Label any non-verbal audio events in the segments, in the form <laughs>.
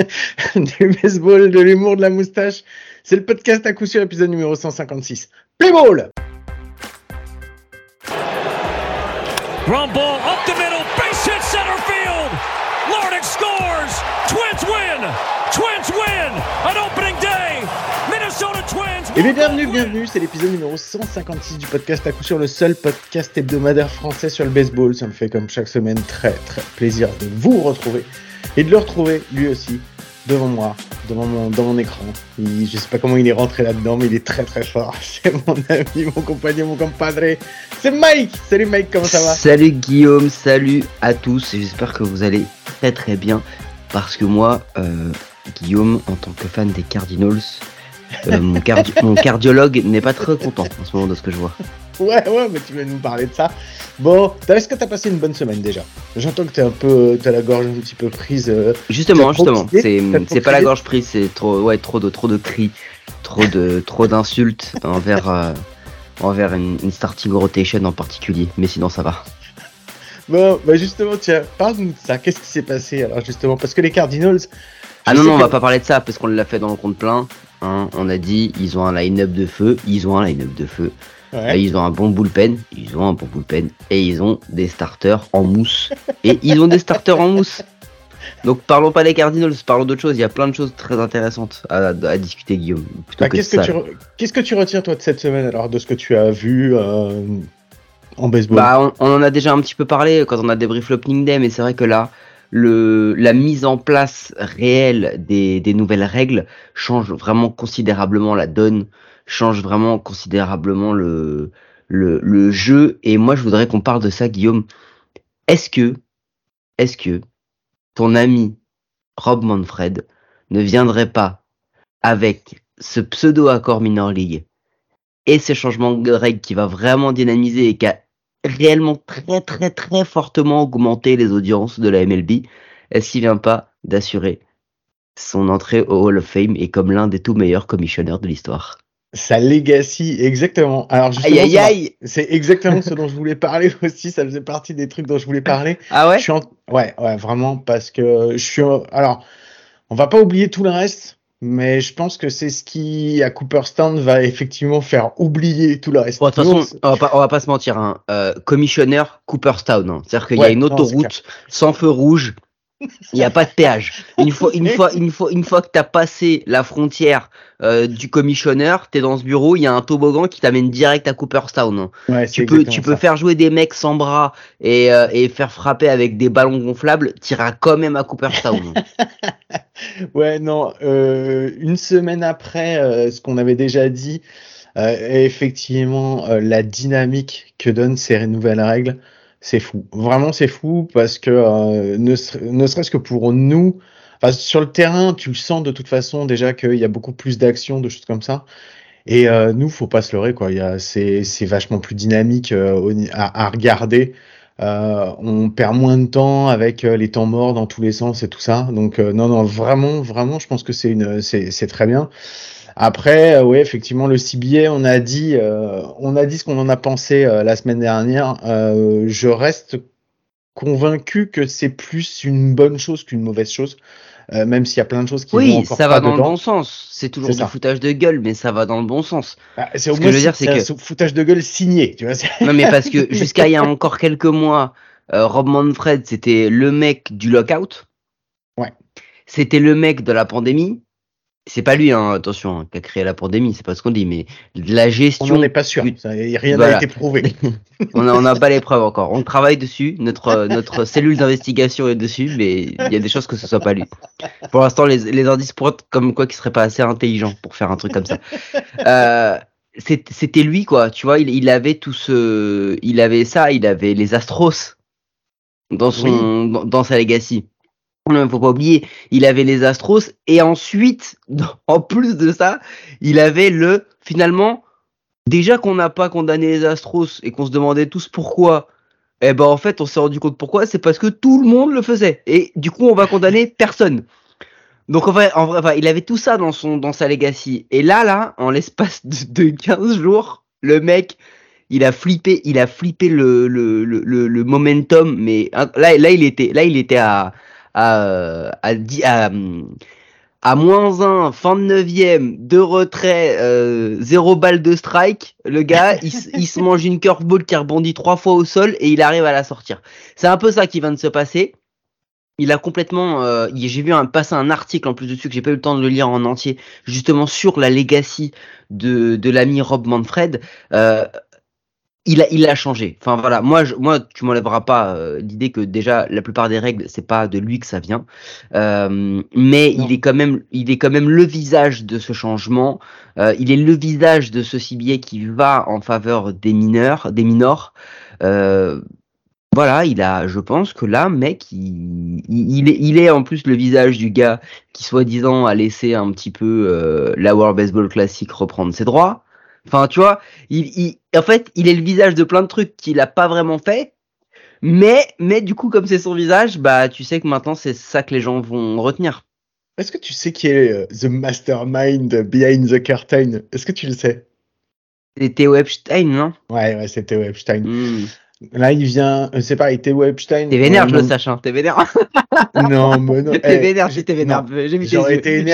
<laughs> du baseball, de l'humour, de la moustache. C'est le podcast à coup sûr, épisode numéro 156. Play ball! Ground ball up the middle, base hit center field. Scores. Twins win. Twins win. An opening day. Minnesota Twins. Et bien, bienvenue, bienvenue. C'est l'épisode numéro 156 du podcast à coup sûr, le seul podcast hebdomadaire français sur le baseball. Ça me fait comme chaque semaine très très plaisir de vous retrouver et de le retrouver lui aussi devant moi, devant mon, dans mon écran. je sais pas comment il est rentré là-dedans, mais il est très très fort. <laughs> C'est mon ami, mon compagnon, mon compadre. C'est Mike Salut Mike, comment ça va? Salut Guillaume, salut à tous. J'espère que vous allez très très bien. Parce que moi, euh, Guillaume, en tant que fan des Cardinals, euh, mon, <laughs> mon cardiologue n'est pas très content en ce moment de ce que je vois. <laughs> Ouais, ouais, mais tu veux nous parler de ça. Bon, est-ce que t'as passé une bonne semaine déjà? J'entends que t'es un peu, t'as la gorge un petit peu prise. Euh, justement, justement, c'est pas la gorge prise, c'est trop, ouais, trop de, trop de cris, trop de, trop d'insultes envers, euh, envers une, starting rotation en particulier. Mais sinon, ça va. Bon, bah justement, tiens, parle-nous de ça. Qu'est-ce qui s'est passé alors justement? Parce que les Cardinals. Ah non, non, on va pas parler de ça parce qu'on l'a fait dans le compte plein. Hein. On a dit, ils ont un line-up de feu, ils ont un line-up de feu. Ils ont un bon bullpen, ils ont un bon bullpen, et ils ont des starters en mousse. et ils ont des starters en mousse. Donc parlons pas des Cardinals, parlons d'autres choses. Il y a plein de choses très intéressantes à, discuter, Guillaume. Bah, qu'est-ce, que tu qu'est-ce que tu retiens toi de cette semaine alors, de ce que tu as vu euh, en baseball? Bah, on, en a déjà un petit peu parlé quand on a débrief l'opening day, mais c'est vrai que là, le, la mise en place réelle des, des nouvelles règles change vraiment considérablement la donne change vraiment considérablement le, le, jeu. Et moi, je voudrais qu'on parle de ça, Guillaume. Est-ce que, est-ce que ton ami Rob Manfred ne viendrait pas avec ce pseudo-accord minor league et ces changements de règles qui va vraiment dynamiser et qui a réellement très très très fortement augmenté les audiences de la MLB, est-ce qu'il vient pas d'assurer son entrée au Hall of Fame et comme l'un des tout meilleurs commissionneurs de l'histoire? Sa legacy, exactement. Alors justement, aïe, aïe, c'est exactement ce dont je voulais parler <laughs> aussi. Ça faisait partie des trucs dont je voulais parler. Ah ouais? Je suis Ouais, ouais, vraiment parce que je suis. Alors, on va pas oublier tout le reste, mais je pense que c'est ce qui à Cooperstown va effectivement faire oublier tout le reste. de toute façon, on va pas, on va pas se mentir. Hein. Euh, commissionnaire Cooperstown, hein. c'est-à-dire qu'il y a une autoroute sans feu rouge il n'y a pas de péage. Une fois, une fois, une fois, une fois que t'as passé la frontière euh, du commissionneur, t'es dans ce bureau, il y a un toboggan qui t'amène direct à Cooperstown. tu peux, tu peux faire jouer des mecs sans bras et, euh, et faire frapper avec des ballons gonflables, t'iras quand même à Cooperstown. <laughs> ouais, non. Euh, une semaine après ce qu'on avait déjà dit, effectivement, la dynamique que donnent ces nouvelles règles c'est fou. Vraiment, c'est fou parce que euh, ne, serait-ce que pour nous, sur le terrain, tu le sens de toute façon déjà qu'il y a beaucoup plus d'actions, de choses comme ça. Et euh, nous, faut pas se leurrer, quoi. C'est vachement plus dynamique euh, à, à, regarder. Euh, on perd moins de temps avec les temps morts dans tous les sens et tout ça. Donc non, non, vraiment, vraiment, je pense que c'est une, c'est très bien. Après, euh, oui, effectivement, le CBA, on a dit, euh, on a dit ce qu'on en a pensé euh, la semaine dernière. je reste convaincu que c'est plus une bonne chose qu'une mauvaise chose. même s'il y a plein de choses qui oui, vont encore ça va dans le bon sens. C'est toujours du foutage de gueule, mais ça va dans le bon sens. Bah, c'est au moins c'est un foutage de gueule signé, tu vois. Non, mais parce que <laughs> jusqu'à il y a encore quelques mois, Rob Manfred, c'était le mec du lockout. Ouais. C'était le mec de la pandémie c'est pas lui, hein, attention, hein, qui a créé la pandémie, c'est pas ce qu'on dit, mais la gestion. On n'est pas sûr, rien n'a été prouvé. <laughs> on n'a pas les preuves encore. On travaille dessus, notre, notre cellule d'investigation est dessus, mais il y a des choses que ce soit pas lui. Pour l'instant, les, les indices être comme quoi qu'il serait pas assez intelligent pour faire un truc comme ça. Euh, c'était lui, quoi, tu vois, il, il, avait tout ce. Il avait ça, il avait les Astros dans, son, dans sa legacy faut pas oublier, il avait les Astros et ensuite, <laughs> en plus de ça, il avait le finalement déjà qu'on n'a pas condamné les Astros et qu'on se demandait tous pourquoi. Eh ben en fait, on s'est rendu compte pourquoi, c'est parce que tout le monde le faisait et du coup, on va condamner <laughs> personne. Donc en vrai, en vrai il avait tout ça dans son dans sa legacy et là là, en l'espace de, 15 jours, le mec il a flippé, il a flippé le, le, le, le momentum, mais là, là, il était, là, il était à, à, à, à, à moins 1, fin de 9ème, deux retraits, euh, zéro balle de strike, le gars, <laughs> il, il, se mange une curveball qui rebondit trois fois au sol et il arrive à la sortir. C'est un peu ça qui vient de se passer. Il a complètement, euh, j'ai vu un, passer un article en plus dessus que j'ai pas eu le temps de le lire en entier, justement sur la legacy de, de l'ami Rob Manfred. Euh, il a, il a changé. Enfin voilà, moi, je, moi, tu m'enlèveras pas euh, l'idée que déjà la plupart des règles, c'est pas de lui que ça vient, euh, mais non. il est quand même, il est quand même le visage de ce changement. Euh, il est le visage de ce cibier qui va en faveur des mineurs, des minors. Euh, voilà, il a, je pense que là, mec, il, il, est, il est en plus le visage du gars qui soi-disant a laissé un petit peu euh, la World Baseball Classic reprendre ses droits. Enfin, tu vois, il, il, en fait, il est le visage de plein de trucs qu'il a pas vraiment fait. Mais, mais du coup, comme c'est son visage, bah, tu sais que maintenant, c'est ça que les gens vont retenir. Est-ce que tu sais qui est euh, the mastermind behind the curtain? Est-ce que tu le sais? C'est Theo Epstein, non? Ouais, ouais, c'est Theo Epstein. Mmh. Là, il vient, euh, c'est pareil, Theo Epstein. T'es vénère, je le sache, hein. T'es vénère. <laughs> non, mais non. T'es vénère, j'étais vénère. J'ai mis tes J'aurais été.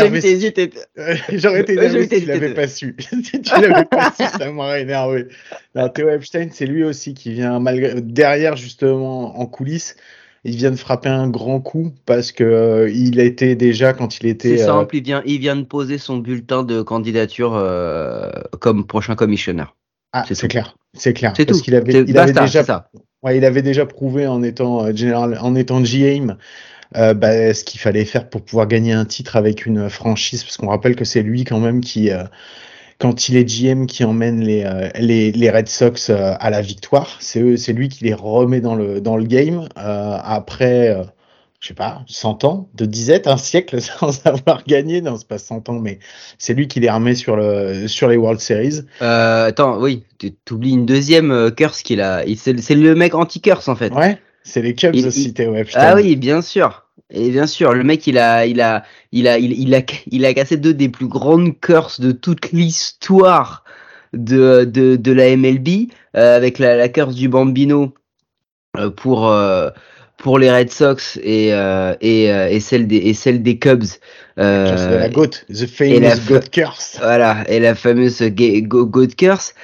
<laughs> J'aurais été énervé si tu l'avais pas su. <laughs> si tu l'avais pas su, ça m'aurait énervé. Non, Theo Epstein, c'est lui aussi qui vient malgré, derrière, justement, en coulisses. Il vient de frapper un grand coup parce que euh, il était déjà quand il était. C'est simple, euh... il vient, il vient de poser son bulletin de candidature euh, comme prochain commissionnaire. Ah, c'est clair, c'est clair. C'est tout. qu'il avait, il basta, avait déjà, ça. Ouais, il avait déjà prouvé en étant euh, général, en étant GM, euh, bah, ce qu'il fallait faire pour pouvoir gagner un titre avec une franchise, parce qu'on rappelle que c'est lui quand même qui, euh, quand il est GM, qui emmène les, euh, les, les, Red Sox à la victoire. C'est c'est lui qui les remet dans le dans le game après je sais pas, 100 ans de disette, un siècle <laughs> sans avoir gagné. Non, c'est pas 100 ans, mais c'est lui qui les remet sur, le, sur les World Series. Euh, attends, oui, tu oublies une deuxième euh, curse qu'il a. C'est le mec anti-curse, en fait. Ouais, c'est les Cubs il, aussi, Théo Epstein. Ah oui, bien sûr. Et bien sûr, le mec, il a, il a, il a, il, il a, il a cassé deux des plus grandes curses de toute l'histoire de, de, de la MLB, euh, avec la, la curse du Bambino euh, pour pour les Red Sox et euh, et, euh, et celle des et celle des Cubs. Euh, de la goat, the famous la, goat curse. Voilà, et la fameuse go, goat curse.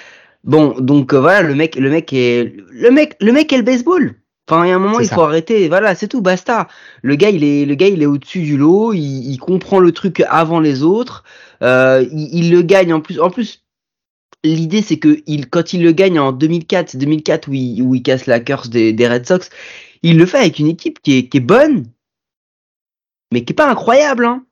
Bon, donc euh, voilà, le mec, le mec est le mec, le mec est le baseball. Enfin, il y a un moment, il ça. faut arrêter. Voilà, c'est tout, basta. Le gars, il est, le gars, il est au-dessus du lot. Il, il, comprend le truc avant les autres. Euh, il, il, le gagne en plus. En plus, l'idée, c'est que il, quand il le gagne en 2004, 2004 où il, où il casse la curse des, des Red Sox, il le fait avec une équipe qui est, qui est bonne, mais qui est pas incroyable. Hein.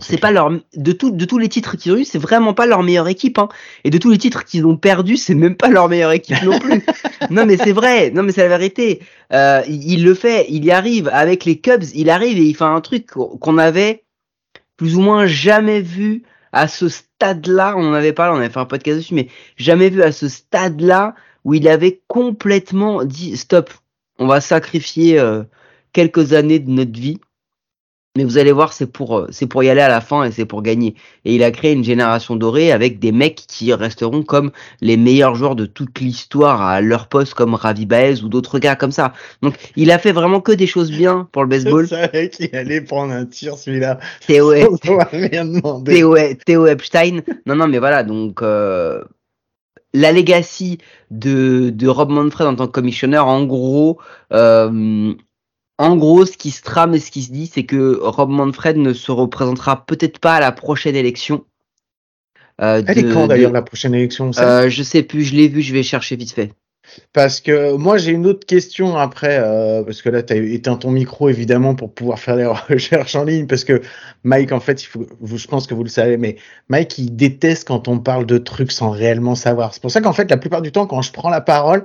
C'est pas leur de tout, de tous les titres qu'ils ont eu, c'est vraiment pas leur meilleure équipe. Hein. Et de tous les titres qu'ils ont perdus, c'est même pas leur meilleure équipe non plus. <laughs> non mais c'est vrai, non mais c'est la vérité. Euh, il, il, le fait, il y arrive avec les Cubs, il arrive et il fait un truc qu'on avait plus ou moins jamais vu à ce stade-là. On en avait parlé, on avait fait un podcast dessus, mais jamais vu à ce stade-là où il avait complètement dit stop, on va sacrifier euh, quelques années de notre vie. Mais vous allez voir, c'est pour euh, c'est pour y aller à la fin et c'est pour gagner. Et il a créé une génération dorée avec des mecs qui resteront comme les meilleurs joueurs de toute l'histoire à leur poste, comme Ravi Baez ou d'autres gars comme ça. Donc, il a fait vraiment que des choses bien pour le <laughs> baseball. Je savais qu'il allait prendre un tir celui-là. Théo, <laughs> Théo Epstein. Non, non, mais voilà. Donc, euh, la legacy de, de Rob Manfred en tant que commissionneur, en gros, euh, en gros, ce qui se trame et ce qui se dit, c'est que Rob Manfred ne se représentera peut-être pas à la prochaine élection. Euh, Elle de, est quand d'ailleurs la prochaine élection euh, Je sais plus, je l'ai vu, je vais chercher vite fait. Parce que moi j'ai une autre question après, euh, parce que là tu as éteint ton micro évidemment pour pouvoir faire les <laughs> recherches en ligne, parce que Mike en fait, il faut, je pense que vous le savez, mais Mike il déteste quand on parle de trucs sans réellement savoir. C'est pour ça qu'en fait la plupart du temps quand je prends la parole,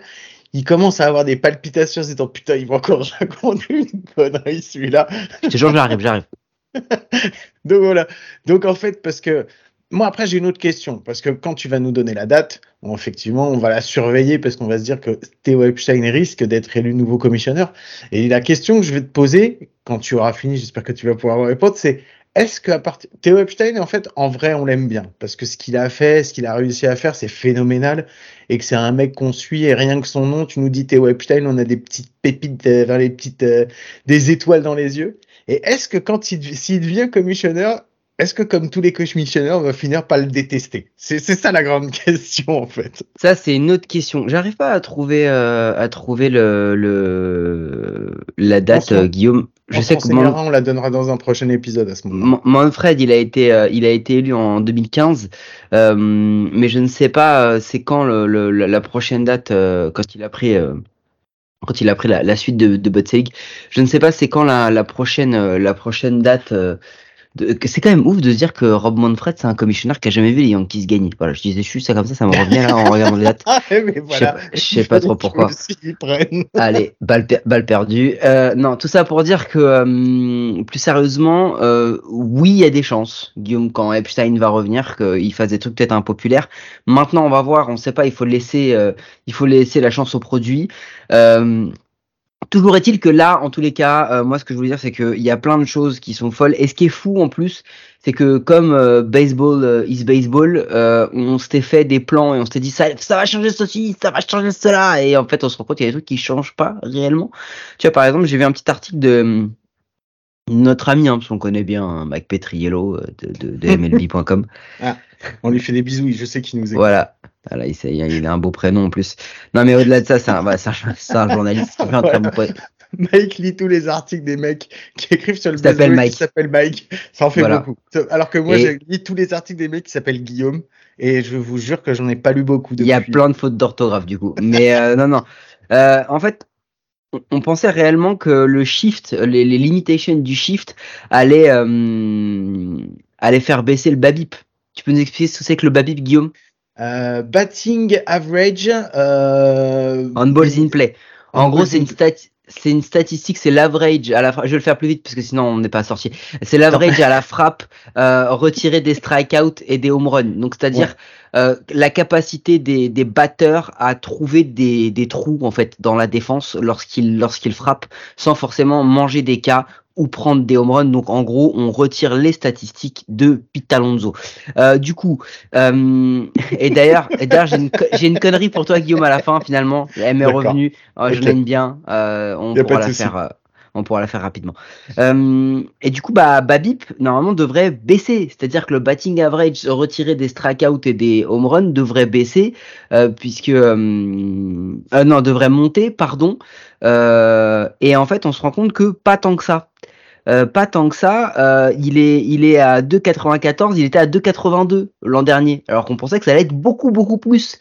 il commence à avoir des palpitations, en se disant putain il va encore <laughs> raconter une connerie celui-là. C'est genre j'arrive, j'arrive. <laughs> Donc voilà. Donc en fait parce que moi après j'ai une autre question parce que quand tu vas nous donner la date, effectivement on va la surveiller parce qu'on va se dire que Theo Epstein risque d'être élu nouveau commissionneur. Et la question que je vais te poser quand tu auras fini, j'espère que tu vas pouvoir répondre, c'est est-ce que à partir Theo Epstein en fait en vrai on l'aime bien? Parce que ce qu'il a fait, ce qu'il a réussi à faire, c'est phénoménal et que c'est un mec qu'on suit et rien que son nom, tu nous dis Theo Epstein, on a des petites pépites euh, vers les petites euh, des étoiles dans les yeux. Et est-ce que quand il s'il devient commissionneur, est-ce que comme tous les commissionneurs, on va finir par le détester? C'est ça la grande <laughs> question en fait. Ça c'est une autre question. J'arrive pas à trouver euh, à trouver le, le la date Guillaume. Je sais que on la donnera dans un prochain épisode à ce moment. Manfred, il a été, euh, il a été élu en 2015, euh, mais je ne sais pas euh, c'est quand le, la prochaine date quand il a pris quand il a pris la, suite de, de Je ne sais pas c'est quand la, la prochaine la prochaine date c'est quand même ouf de se dire que Rob Manfred, c'est un commissionnaire qui a jamais vu les Yankees gagner. Voilà, je disais juste ça comme ça, ça me <laughs> revient là en regardant les dates. Ah, mais voilà. Je sais, sais pas trop pourquoi. Allez, balle, balle perdue. Euh, non, tout ça pour dire que euh, plus sérieusement, euh, oui, il y a des chances, Guillaume, quand Epstein va revenir, qu'il fasse des trucs peut-être impopulaires. Maintenant, on va voir. On sait pas. Il faut laisser, euh, il faut laisser la chance au produit. Euh, Toujours est-il que là, en tous les cas, euh, moi, ce que je voulais dire, c'est qu'il y a plein de choses qui sont folles. Et ce qui est fou en plus, c'est que comme euh, baseball euh, is baseball, on s'était fait des plans et on s'était dit ça, ça va changer ceci, ça va changer cela. Et en fait, on se rend compte qu'il y a des trucs qui changent pas réellement. Tu vois, par exemple, j'ai vu un petit article de notre ami, hein, parce qu'on connaît bien hein, Mike Petriello de, de, de <laughs> MLB.com. ah, on lui fait des bisous, je sais qu'il nous écoute. Voilà. Voilà, il, il, a un beau prénom en plus. Non, mais au-delà de ça, c'est un, bah, un, journaliste qui fait un très bon. Mike lit tous les articles des mecs qui écrivent sur le baseball Mike. qui s'appelle Mike. Ça en fait beaucoup. Alors que moi, j'ai lu tous les articles des mecs qui s'appellent Guillaume. Et je vous jure que j'en ai pas lu beaucoup. Il y a plein de fautes d'orthographe du coup. Mais euh, non, non. Euh, en fait, on pensait réellement que le shift, les, les limitations du shift allaient, euh, allaient faire baisser le babip. Tu peux nous expliquer ce que c'est que le babip, Guillaume? Euh, batting average. Euh... On balls in play. En gros, c'est une statistique, c'est l'average à la Je vais le faire plus vite parce que sinon on n'est pas sorti. C'est l'average à la frappe euh, retiré des strikeouts et des home runs. Donc c'est-à-dire euh, la capacité des, des batteurs à trouver des, des trous en fait dans la défense lorsqu'ils lorsqu'ils frappent sans forcément manger des cas ou prendre des home runs. Donc en gros, on retire les statistiques de Pete Alonso. Euh, du coup, euh, et d'ailleurs, j'ai une, une, connerie pour toi, Guillaume, à la fin finalement. Elle m'est revenue. Oh, je l'aime bien. Euh, on pourra la faire. Euh, on pourra la faire rapidement. Euh, et du coup, bah, Babip, normalement, devrait baisser. C'est-à-dire que le batting average retiré des strikeouts et des home runs devrait baisser, euh, puisque... Euh, non, devrait monter, pardon. et en fait, on se rend compte que pas tant que ça. pas tant que ça, il est il est à 2,94, il était à 2,82 l'an dernier, alors qu'on pensait que ça allait être beaucoup beaucoup plus.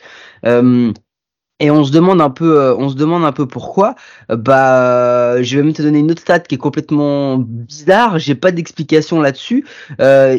Et on se demande un peu, euh, on se demande un peu pourquoi. Bah, je vais même te donner une autre stat qui est complètement bizarre. J'ai pas d'explication là-dessus. Euh,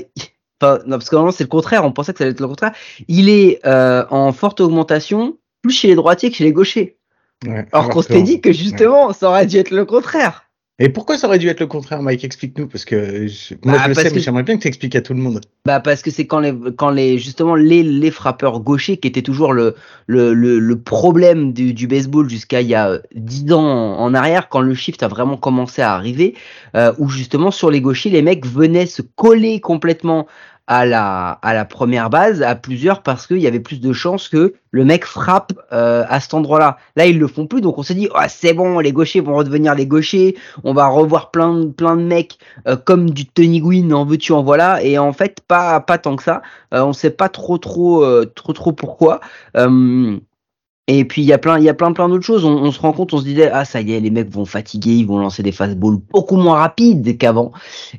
enfin, non, parce que normalement c'est le contraire. On pensait que ça allait être le contraire. Il est euh, en forte augmentation, plus chez les droitiers que chez les gauchers. Ouais, alors qu'on s'était dit que justement, ça aurait dû être le contraire. Et pourquoi ça aurait dû être le contraire, Mike? Explique-nous, parce que moi bah, je le sais, mais j'aimerais bien que tu expliques à tout le monde. Bah parce que c'est quand les, quand les, justement les, les frappeurs gauchers qui étaient toujours le, le, le, problème du, du baseball jusqu'à il y a dix ans en arrière, quand le shift a vraiment commencé à arriver, euh, où justement sur les gauchers, les mecs venaient se coller complètement à la, à la première base, à plusieurs, parce qu'il y avait plus de chances que le mec frappe euh, à cet endroit-là. Là, ils le font plus, donc on s'est dit, oh, c'est bon, les gauchers vont redevenir les gauchers, on va revoir plein, de, plein de mecs euh, comme du Tony Gwynn, en veux-tu, en voilà, et en fait, pas, pas tant que ça. Euh, on sait pas trop, trop, trop, trop pourquoi. Et puis il y a plein, il y a plein, plein d'autres choses. On, on, se rend compte, on se disait ah ça y est, les mecs vont fatiguer, ils vont lancer des fastballs beaucoup moins rapides qu'avant.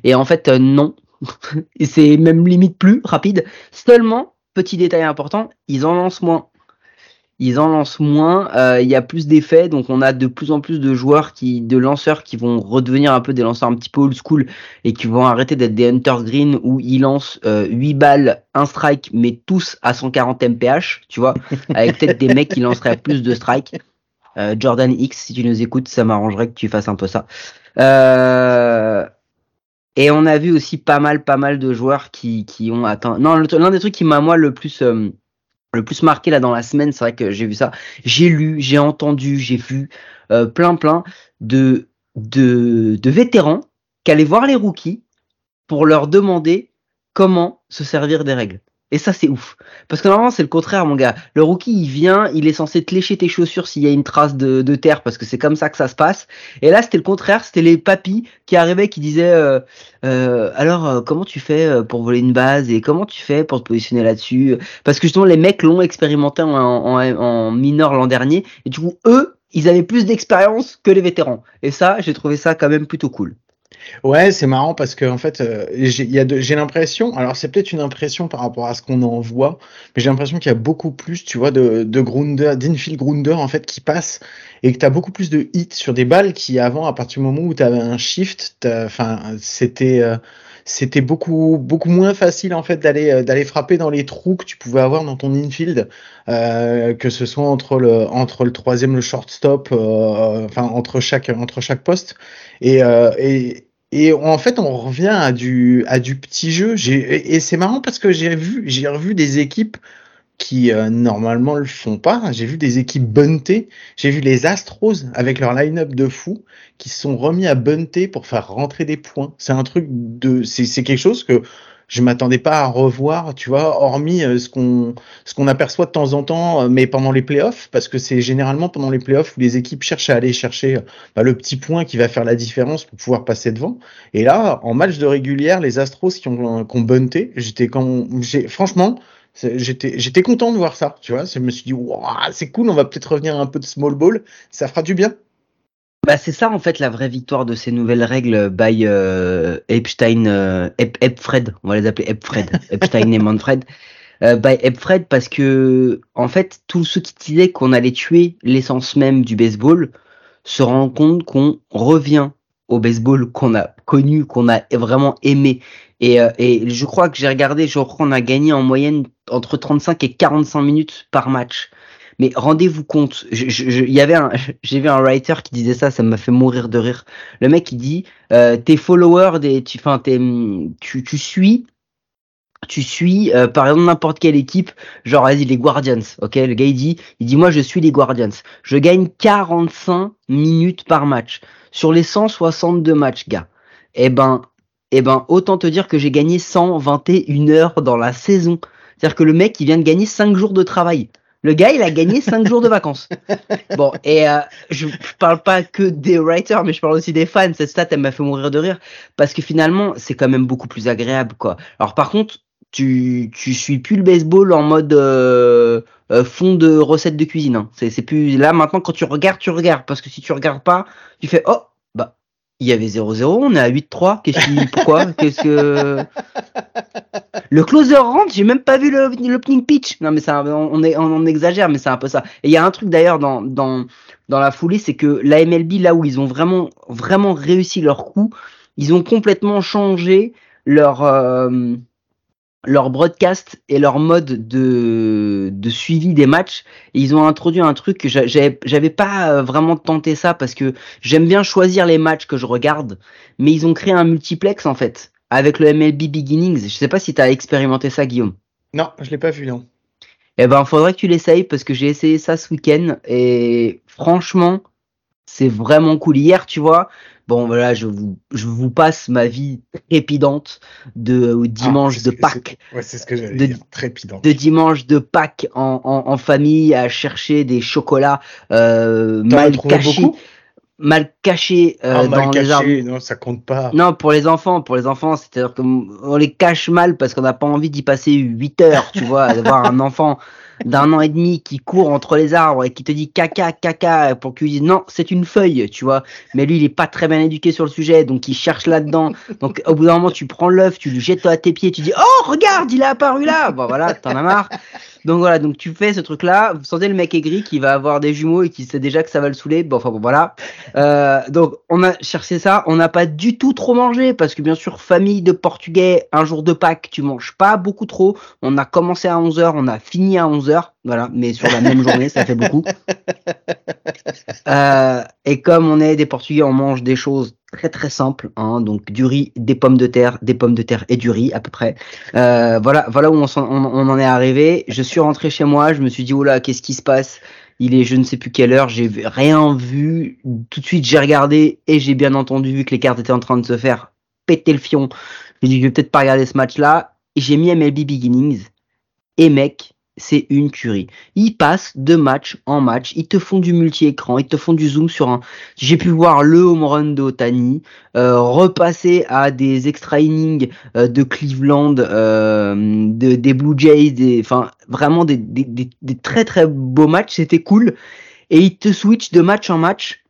Et en fait non, <laughs> et c'est même limite plus rapide. Seulement, petit détail important, ils en lancent moins. Ils en lancent moins, euh, il y a plus d'effets, donc on a de plus en plus de joueurs qui, de lanceurs qui vont redevenir un peu des lanceurs un petit peu old school et qui vont arrêter d'être des Hunter Green où ils lancent euh, 8 balles, un strike, mais tous à 140 mph, tu vois, <laughs> avec peut-être des mecs qui lanceraient plus de strikes. Euh, Jordan X, si tu nous écoutes, ça m'arrangerait que tu fasses un peu ça. Euh, Et on a vu aussi pas mal, pas mal de joueurs qui, qui ont atteint. Non, l'un des trucs qui m'a moi le plus euh, le plus marqué là dans la semaine, c'est vrai que j'ai vu ça. J'ai lu, j'ai entendu, j'ai vu euh, plein, plein de, de de vétérans qui allaient voir les rookies pour leur demander comment se servir des règles. Et ça, c'est ouf. Parce que normalement, c'est le contraire, mon gars. Le rookie, il vient, il est censé te lécher tes chaussures s'il y a une trace de, de terre, parce que c'est comme ça que ça se passe. Et là, c'était le contraire. C'était les papis qui arrivaient, qui disaient, euh, euh, alors, euh, comment tu fais euh, pour voler une base et comment tu fais pour te positionner là-dessus? Parce que justement, les mecs l'ont expérimenté en, en, en mineur l'an dernier. Et du coup, eux, ils avaient plus d'expérience que les vétérans. Et ça, j'ai trouvé ça quand même plutôt cool. Ouais, c'est marrant parce que en fait, euh, j'ai l'impression, alors c'est peut-être une impression par rapport à ce qu'on en voit, mais j'ai l'impression qu'il y a beaucoup plus, tu vois, de, de Grunder, d'infield Grunder en fait qui passe et que tu as beaucoup plus de hits sur des balles qui avant, à partir du moment où tu avais un shift, enfin, c'était euh, c'était beaucoup beaucoup moins facile en fait d'aller euh, d'aller frapper dans les trous que tu pouvais avoir dans ton infield, euh, que ce soit entre le entre le troisième le shortstop, euh, enfin entre chaque entre chaque poste et, euh, et et en fait, on revient à du à du petit jeu. Et, et c'est marrant parce que j'ai vu j'ai revu des équipes qui euh, normalement le font pas. J'ai vu des équipes bunter. J'ai vu les Astros avec leur line-up de fou qui se sont remis à bunter pour faire rentrer des points. C'est un truc de c'est quelque chose que je m'attendais pas à revoir, tu vois, hormis euh, ce qu'on ce qu'on aperçoit de temps en temps, euh, mais pendant les playoffs, parce que c'est généralement pendant les playoffs où les équipes cherchent à aller chercher bah, le petit point qui va faire la différence pour pouvoir passer devant. Et là, en match de régulière, les Astros qui ont, qui ont bunté, j'étais quand, j'ai franchement, j'étais j'étais content de voir ça, tu vois. Je me suis dit, c'est cool, on va peut-être revenir à un peu de small ball, ça fera du bien. Bah, c'est ça en fait la vraie victoire de ces nouvelles règles by euh, Epstein, euh, Epfred, on va les appeler Epfred, <laughs> Epstein et Manfred, euh, by Epfred parce que en fait tous ceux qui disaient qu'on allait tuer l'essence même du baseball se rendent compte qu'on revient au baseball qu'on a connu, qu'on a vraiment aimé. Et, euh, et je crois que j'ai regardé, je crois qu'on a gagné en moyenne entre 35 et 45 minutes par match. Mais rendez-vous compte, il y avait un, <laughs> j'ai vu un writer qui disait ça, ça m'a fait mourir de rire. Le mec il dit, euh, tes followers, des, tu, enfin, tu, tu suis, tu suis euh, par exemple n'importe quelle équipe, genre vas-y les Guardians, ok? Le gars il dit, il dit moi je suis les Guardians, je gagne 45 minutes par match sur les 162 matchs, gars. Eh ben, eh ben autant te dire que j'ai gagné 121 heures dans la saison. C'est-à-dire que le mec il vient de gagner 5 jours de travail. Le gars, il a gagné 5 jours de vacances. <laughs> Bon, et euh, je, parle pas que des writers, mais je parle aussi des fans. Cette stat, elle m'a fait mourir de rire. Parce que finalement, c'est quand même beaucoup plus agréable, quoi. Alors par contre, tu, tu suis plus le baseball en mode euh, euh, fond de recette de cuisine. Hein. C'est plus là maintenant quand tu regardes, tu regardes. Parce que si tu regardes pas, tu fais oh il y avait 0-0, on est à 8-3. Qu'est-ce qui, pourquoi? Qu'est-ce que <laughs> le closer rentre, j'ai même pas vu le l'opening pitch. Non mais ça, on, est, on, exagère, mais c'est un peu ça. Et il y a un truc d'ailleurs dans dans dans la foulée, c'est que la MLB là où ils ont vraiment vraiment réussi leur coup, ils ont complètement changé leur euh, leur broadcast et leur mode de, de suivi des matchs. Et ils ont introduit un truc que j'avais pas euh, vraiment tenté ça parce que j'aime bien choisir les matchs que je regarde, mais ils ont créé un multiplex en fait avec le MLB Beginnings. Je sais pas si tu as expérimenté ça, Guillaume. Non, je l'ai pas vu, non. Eh ben, faudrait que tu l'essayes parce que j'ai essayé ça ce week-end et franchement, c'est vraiment cool. Hier, tu vois, bon voilà, je vous, je vous passe ma vie trépidante de ah, dimanche de Pâques. Ouais, c'est ce que j'allais dire, trépidante. De dimanche de Pâques en, en, en, famille à chercher des chocolats euh, mal cachés. Mal caché euh, ah, dans les arbres. Non, ça compte pas. Non, pour les enfants, pour les enfants, c'est-à-dire qu'on les cache mal parce qu'on n'a pas envie d'y passer 8 heures, tu vois, d'avoir un <laughs> enfant d'un an et demi qui court entre les arbres et qui te dit caca, caca, pour qu'il dise non, c'est une feuille, tu vois. Mais lui, il est pas très bien éduqué sur le sujet, donc il cherche là-dedans. Donc au bout d'un moment, tu prends l'œuf, tu lui jettes à tes pieds, tu dis oh regarde, il est apparu là. Bon voilà, t'en as marre. Donc voilà, donc tu fais ce truc-là. Vous sentez le mec aigri qui va avoir des jumeaux et qui sait déjà que ça va le saouler. Bon, enfin bon, voilà. <laughs> Euh, donc on a cherché ça. On n'a pas du tout trop mangé parce que bien sûr, famille de Portugais, un jour de Pâques, tu manges pas beaucoup trop. On a commencé à 11h, on a fini à 11h. Voilà, mais sur la même journée, ça fait beaucoup. <laughs> Euh, et comme on est des Portugais, on mange des choses très très simple, hein, donc du riz, des pommes de terre, des pommes de terre et du riz à peu près. Euh, voilà, voilà où on, on, on, en est arrivé. Je suis rentré chez moi, je me suis dit oh là, qu'est-ce qui se passe? Il est je ne sais plus quelle heure, j'ai rien vu. Tout de suite j'ai regardé et j'ai bien entendu vu que les cartes étaient en train de se faire péter le fion. J'ai dit je vais peut-être pas regarder ce match-là. J'ai mis MLB Beginnings. Et mec, c'est une curie. Ils passent de match en match, ils te font du multi-écran, ils te font du zoom sur un. J'ai pu voir le home run de euh, repasser à des extra innings euh, de Cleveland, euh, de, des Blue Jays, enfin vraiment des, des, très très beaux matchs, c'était cool. Et ils te switch de match en match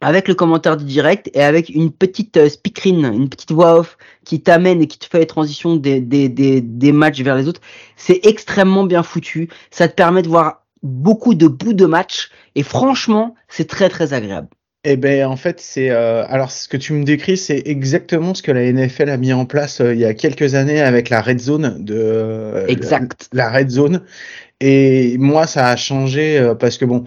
avec le commentaire du direct et avec une petite euh, speakerine, une petite voix off qui t'amène et qui te fait les transitions des, des, des, des matchs vers les autres. C'est extrêmement bien foutu. Ça te permet de voir beaucoup de bouts de match et franchement, c'est très très agréable. Eh ben en fait c'est euh, alors ce que tu me décris c'est exactement ce que la NFL a mis en place euh, il y a quelques années avec la red zone de euh, exact la, la, red zone et moi ça a changé euh, parce que bon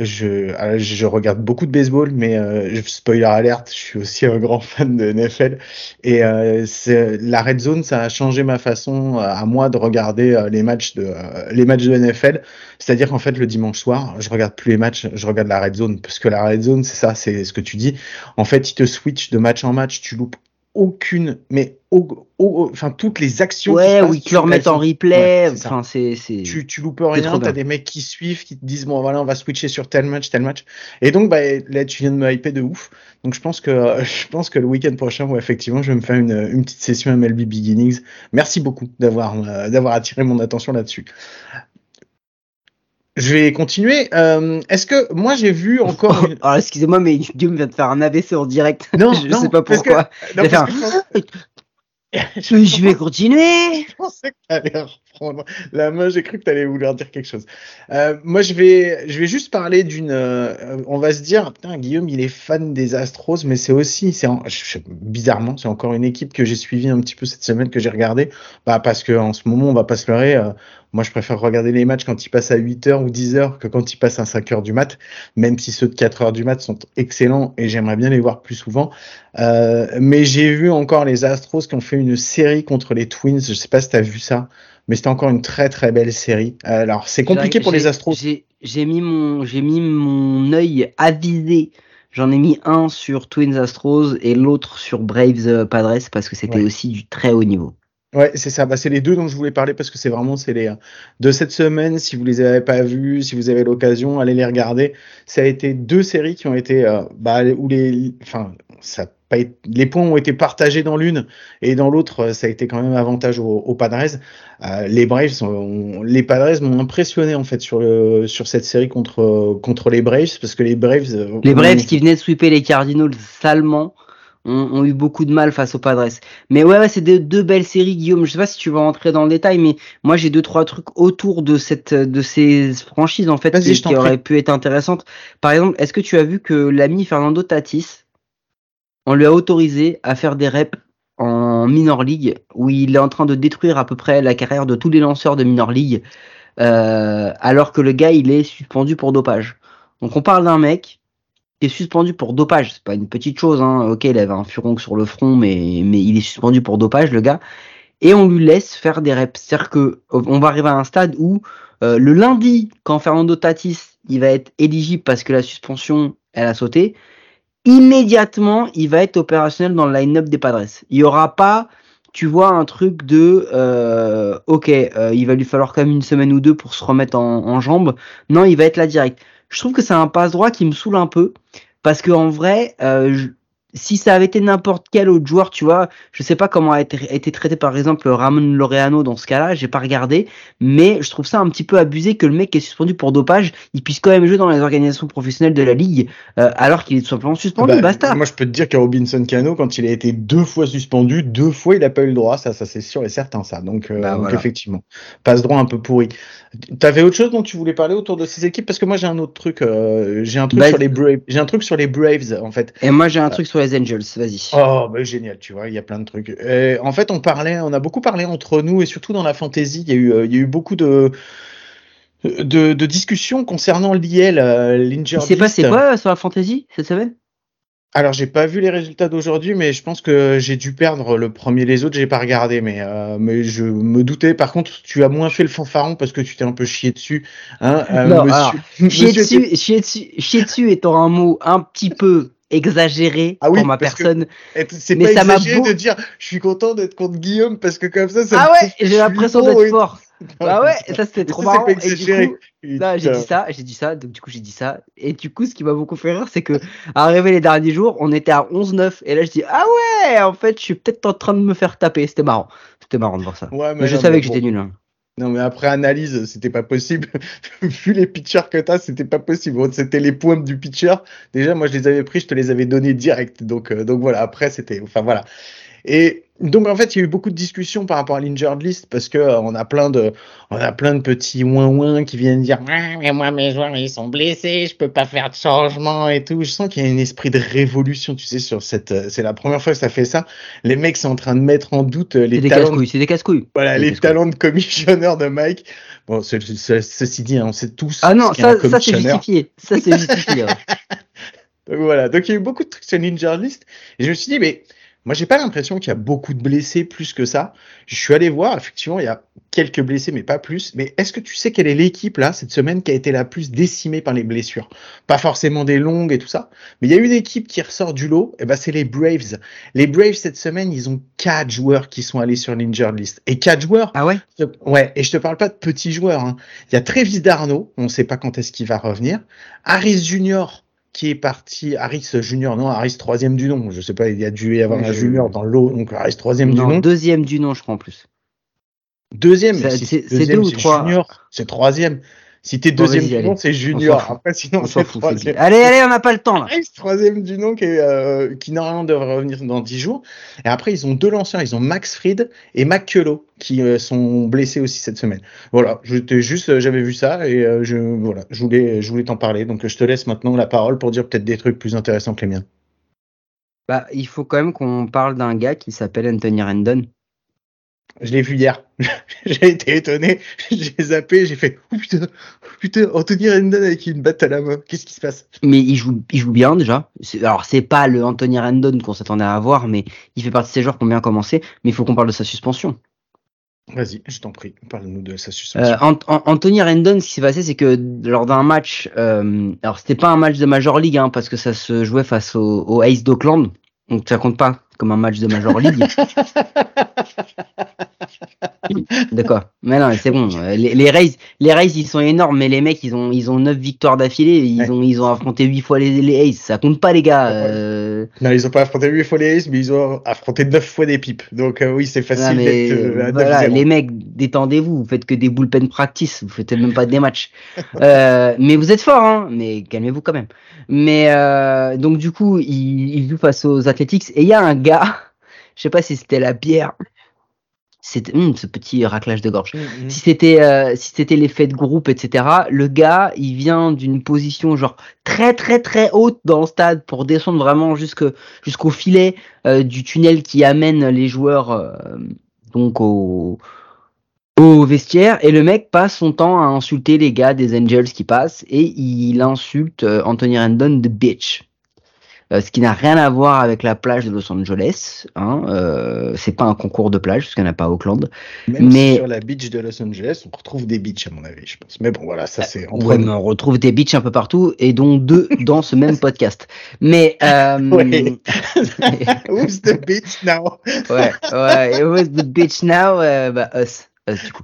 je, euh, je regarde beaucoup de baseball, mais euh, spoiler alerte, je suis aussi un grand fan de NFL. Et euh, la red zone, ça a changé ma façon euh, à moi de regarder euh, les matchs de les matchs de NFL. C'est-à-dire qu'en fait, le dimanche soir, je regarde plus les matchs, je regarde la red zone parce que la red zone, c'est ça, c'est ce que tu dis. En fait, il te switch de match en match, tu loupes aucune, mais au, au, enfin toutes les actions. Ouais, oui, tu le remettent en replay. Enfin, c'est, c'est. Tu, tu loupes rien. T'as des mecs qui suivent, qui te disent bon voilà, on va switcher sur tel match, tel match. Et donc bah là, tu viens de me hyper de ouf. Donc je pense que <laughs> je pense que le week-end prochain, ouais, effectivement, je vais me faire une, une petite session MLB Beginnings. Merci beaucoup d'avoir euh, d'avoir attiré mon attention là-dessus. Je vais continuer. Euh, Est-ce que moi j'ai vu encore. <laughs> Une... Alors excusez-moi, mais Guillaume vient de faire un AVC en direct. Non, <laughs> je non, sais pas pourquoi. Que... Non, parce que je, <laughs> je vais continuer. Je pensais que la main. J'ai cru que t'allais vouloir dire quelque chose. Euh, moi, je vais, je vais juste parler d'une. Euh, on va se dire, putain, Guillaume, il est fan des Astros, mais c'est aussi, c'est bizarrement, c'est encore une équipe que j'ai suivie un petit peu cette semaine que j'ai regardé. Bah parce que en ce moment, on va pas se leurrer. Euh, moi, je préfère regarder les matchs quand ils passent à 8h ou 10h que quand ils passent à 5h du mat, même si ceux de 4h du mat sont excellents et j'aimerais bien les voir plus souvent. Mais j'ai vu encore les Astros qui ont fait une série contre les Twins. Je sais pas si tu as vu ça, mais c'était encore une très très belle série. Alors, c'est compliqué pour les Astros. J'ai mis mon j'ai mis mon œil avisé J'en ai mis un sur Twins Astros et l'autre sur Braves Padres parce que c'était ouais. aussi du très haut niveau. Ouais, c'est ça. Bah, c'est les deux dont je voulais parler parce que c'est vraiment c'est les de cette semaine. Si vous les avez pas vus, si vous avez l'occasion, allez les regarder. Ça a été deux séries qui ont été euh, bah, où les, enfin, ça pas été, les points ont été partagés dans l'une et dans l'autre, ça a été quand même avantage aux, aux Padres. Euh, les Braves, sont, les Padres m'ont impressionné en fait sur le sur cette série contre contre les Braves parce que les Braves, les Braves qui venaient de sweeper les Cardinals salement ont, ont, eu beaucoup de mal face aux Padres. Mais ouais, ouais c'est deux, deux, belles séries, Guillaume. Je sais pas si tu vas rentrer dans le détail, mais moi j'ai deux trois trucs autour de cette de ces franchises en fait qui, qui auraient pu être intéressantes. Par exemple, est-ce que tu as vu que l'ami Fernando Tatis, on lui a autorisé à faire des reps en minor league où il est en train de détruire à peu près la carrière de tous les lanceurs de minor league, euh, alors que le gars il est suspendu pour dopage. Donc on parle d'un mec est suspendu pour dopage. C'est pas une petite chose, hein. Ok, il avait un furon sur le front, mais, mais il est suspendu pour dopage, le gars. Et on lui laisse faire des reps. C'est-à-dire que on va arriver à un stade où euh, le lundi, quand Fernando Tatis il va être éligible parce que la suspension elle a sauté, immédiatement il va être opérationnel dans le line-up des Padres. Il y aura pas, tu vois, un truc de euh, ok, euh, il va lui falloir quand même une semaine ou deux pour se remettre en, en jambes. Non, il va être là direct je trouve que c'est un passe droit qui me saoule un peu parce que en vrai, euh, si ça avait été n'importe quel autre joueur, tu vois, je sais pas comment a été, été traité par exemple Ramon Laureano dans ce cas-là, j'ai pas regardé, mais je trouve ça un petit peu abusé que le mec qui est suspendu pour dopage, il puisse quand même jouer dans les organisations professionnelles de la ligue, euh, alors qu'il est tout simplement suspendu, bah, basta. Moi je peux te dire qu'à Robinson Cano, quand il a été deux fois suspendu, deux fois il a pas eu le droit, ça, ça c'est sûr et certain ça. Donc, euh, bah, donc voilà. effectivement, passe droit un peu pourri. T'avais autre chose dont tu voulais parler autour de ces équipes? Parce que moi j'ai un autre truc, euh, j'ai un truc bah, sur les Braves, j'ai un truc sur les Braves en fait. Et moi j'ai un truc sur les Angels, vas-y. Oh, bah, génial, tu vois, il y a plein de trucs. Et en fait, on parlait, on a beaucoup parlé entre nous et surtout dans la fantasy, il y a eu, il y a eu beaucoup de, de, de discussions concernant l'IL, euh, l'injured Il s'est passé quoi sur la fantasy cette semaine? Alors, j'ai pas vu les résultats d'aujourd'hui, mais je pense que j'ai dû perdre le premier. Les autres, j'ai pas regardé, mais, euh, mais je me doutais. Par contre, tu as moins fait le fanfaron parce que tu t'es un peu chié dessus. Hein, euh, non, monsieur, alors, <laughs> chier, dessus, chier, dessus, chier dessus étant un mot un petit peu exagéré ah oui, pour ma personne. C'est pas ça exagéré de dire je suis content d'être contre Guillaume parce que comme ça, ça Ah ouais, j'ai l'impression d'être fort. Ah ouais, <laughs> ça c'était trop marrant. Et du coup, j'ai dit ça, j'ai dit ça, donc du coup j'ai dit ça. Et du coup, ce qui m'a beaucoup fait rire, c'est que arrivé les derniers jours, on était à 11-9 et là je dis ah ouais, en fait, je suis peut-être en train de me faire taper. C'était marrant, c'était marrant de voir ça. mais, je savais que j'étais nul. Hein. Non, mais après analyse, c'était pas possible. <laughs> Vu les pitchers que t'as, c'était pas possible. C'était les points du pitcher. Déjà, moi, je les avais pris, je te les avais donnés direct. Donc, euh, donc voilà. Après, c'était, enfin voilà. Et donc en fait, il y a eu beaucoup de discussions par rapport à l'injured list parce que euh, on a plein de, on a plein de petits ouin ouin qui viennent dire mais moi mes joueurs ils sont blessés, je peux pas faire de changement et tout. Je sens qu'il y a un esprit de révolution, tu sais, sur cette. Euh, c'est la première fois que ça fait ça. Les mecs sont en train de mettre en doute euh, les talents. C'est des casse-couilles. Voilà, les talents de commissionneur de Mike. Bon, ceci dit, hein, on sait tous. Ah non, ça, ça c'est justifié. Ça c'est justifié. <laughs> donc voilà. Donc il y a eu beaucoup de trucs sur l'injured list et je me suis dit mais moi, j'ai pas l'impression qu'il y a beaucoup de blessés plus que ça. Je suis allé voir, effectivement, il y a quelques blessés, mais pas plus. Mais est-ce que tu sais quelle est l'équipe là cette semaine qui a été la plus décimée par les blessures? Pas forcément des longues et tout ça, mais il y a une équipe qui ressort du lot. Et eh ben, c'est les Braves. Les Braves cette semaine, ils ont quatre joueurs qui sont allés sur l'injured list. Et quatre joueurs. Ah ouais? Ouais. Et je te parle pas de petits joueurs. Hein. Il y a Travis Darno, on ne sait pas quand est-ce qu'il va revenir. Harris Junior qui est parti, Harris Junior, non, Harris troisième du nom. Je sais pas, il y a dû y avoir un Junior dans l'eau, donc Harris troisième du nom. Deuxième du nom, je crois en plus. Deuxième, c'est deux ou trois. Junior, c'est troisième. Si t'es deuxième du nom, c'est junior. Après, sinon, c'est troisième. Allez, allez, on n'a pas le temps, là. troisième du nom qui, est, euh, qui normalement devrait revenir dans dix jours. Et après, ils ont deux lanceurs. Ils ont Max Fried et McCullough qui euh, sont blessés aussi cette semaine. Voilà. J'étais juste, euh, j'avais vu ça et je, voilà, je voulais, je voulais t'en parler. Donc, je te laisse maintenant la parole pour dire peut-être des trucs plus intéressants que les miens. Bah, il faut quand même qu'on parle d'un gars qui s'appelle Anthony Rendon. Je l'ai vu hier. <laughs> j'ai été étonné. J'ai zappé, j'ai fait oh putain, oh putain, Anthony Rendon avec une batte à la main. Qu'est-ce qui se passe? Mais il joue, il joue bien déjà. Alors c'est pas le Anthony Rendon qu'on s'attendait à avoir, mais il fait partie de ces joueurs qui ont bien commencé. Mais il faut qu'on parle de sa suspension. Vas-y, je t'en prie, parle-nous de sa suspension. Euh, Anthony Rendon, ce qui s'est passé, c'est que lors d'un match, euh, alors c'était pas un match de Major League, hein, parce que ça se jouait face au, au Ace d'Oakland, donc ça compte pas comme un match de Major League. <laughs> D'accord. Mais non, c'est bon. Les, les Rays, les Rays, ils sont énormes, mais les mecs, ils ont, ils ont 9 victoires d'affilée. Ils ont, ils ont affronté 8 fois les, les Aces. Ça compte pas, les gars. Euh... Non, ils ont pas affronté 8 fois les Aces, mais ils ont affronté 9 fois des pipes. Donc, euh, oui, c'est facile mais, euh, voilà, Les mecs, détendez-vous. Vous faites que des bullpen practice. Vous faites même pas des matchs. <laughs> mais vous êtes fort, hein. Mais calmez-vous quand même. Mais, donc, du coup, ils, ils jouent face aux Athletics. Et il y a un gars, <laughs> je sais pas si c'était la bière c'était hum, ce petit raclage de gorge. Mmh, mmh. Si c'était euh, si c'était l'effet de groupe, etc. Le gars, il vient d'une position genre très très très haute dans le stade pour descendre vraiment jusque jusqu'au filet euh, du tunnel qui amène les joueurs euh, donc au au vestiaire et le mec passe son temps à insulter les gars des Angels qui passent et il insulte Anthony Rendon de bitch. Euh, ce qui n'a rien à voir avec la plage de Los Angeles. Hein, euh, c'est pas un concours de plage, parce qu'il n'y en a pas à Auckland. Même mais sur la beach de Los Angeles, on retrouve des beaches à mon avis, je pense. Mais bon, voilà, ça c'est. On, on retrouve des beaches un peu partout, et dont deux <laughs> dans ce même podcast. Mais euh, <laughs> who's the beach now? Ouais, ouais. Who's the beach now? Euh, bah, Us. Euh, du coup.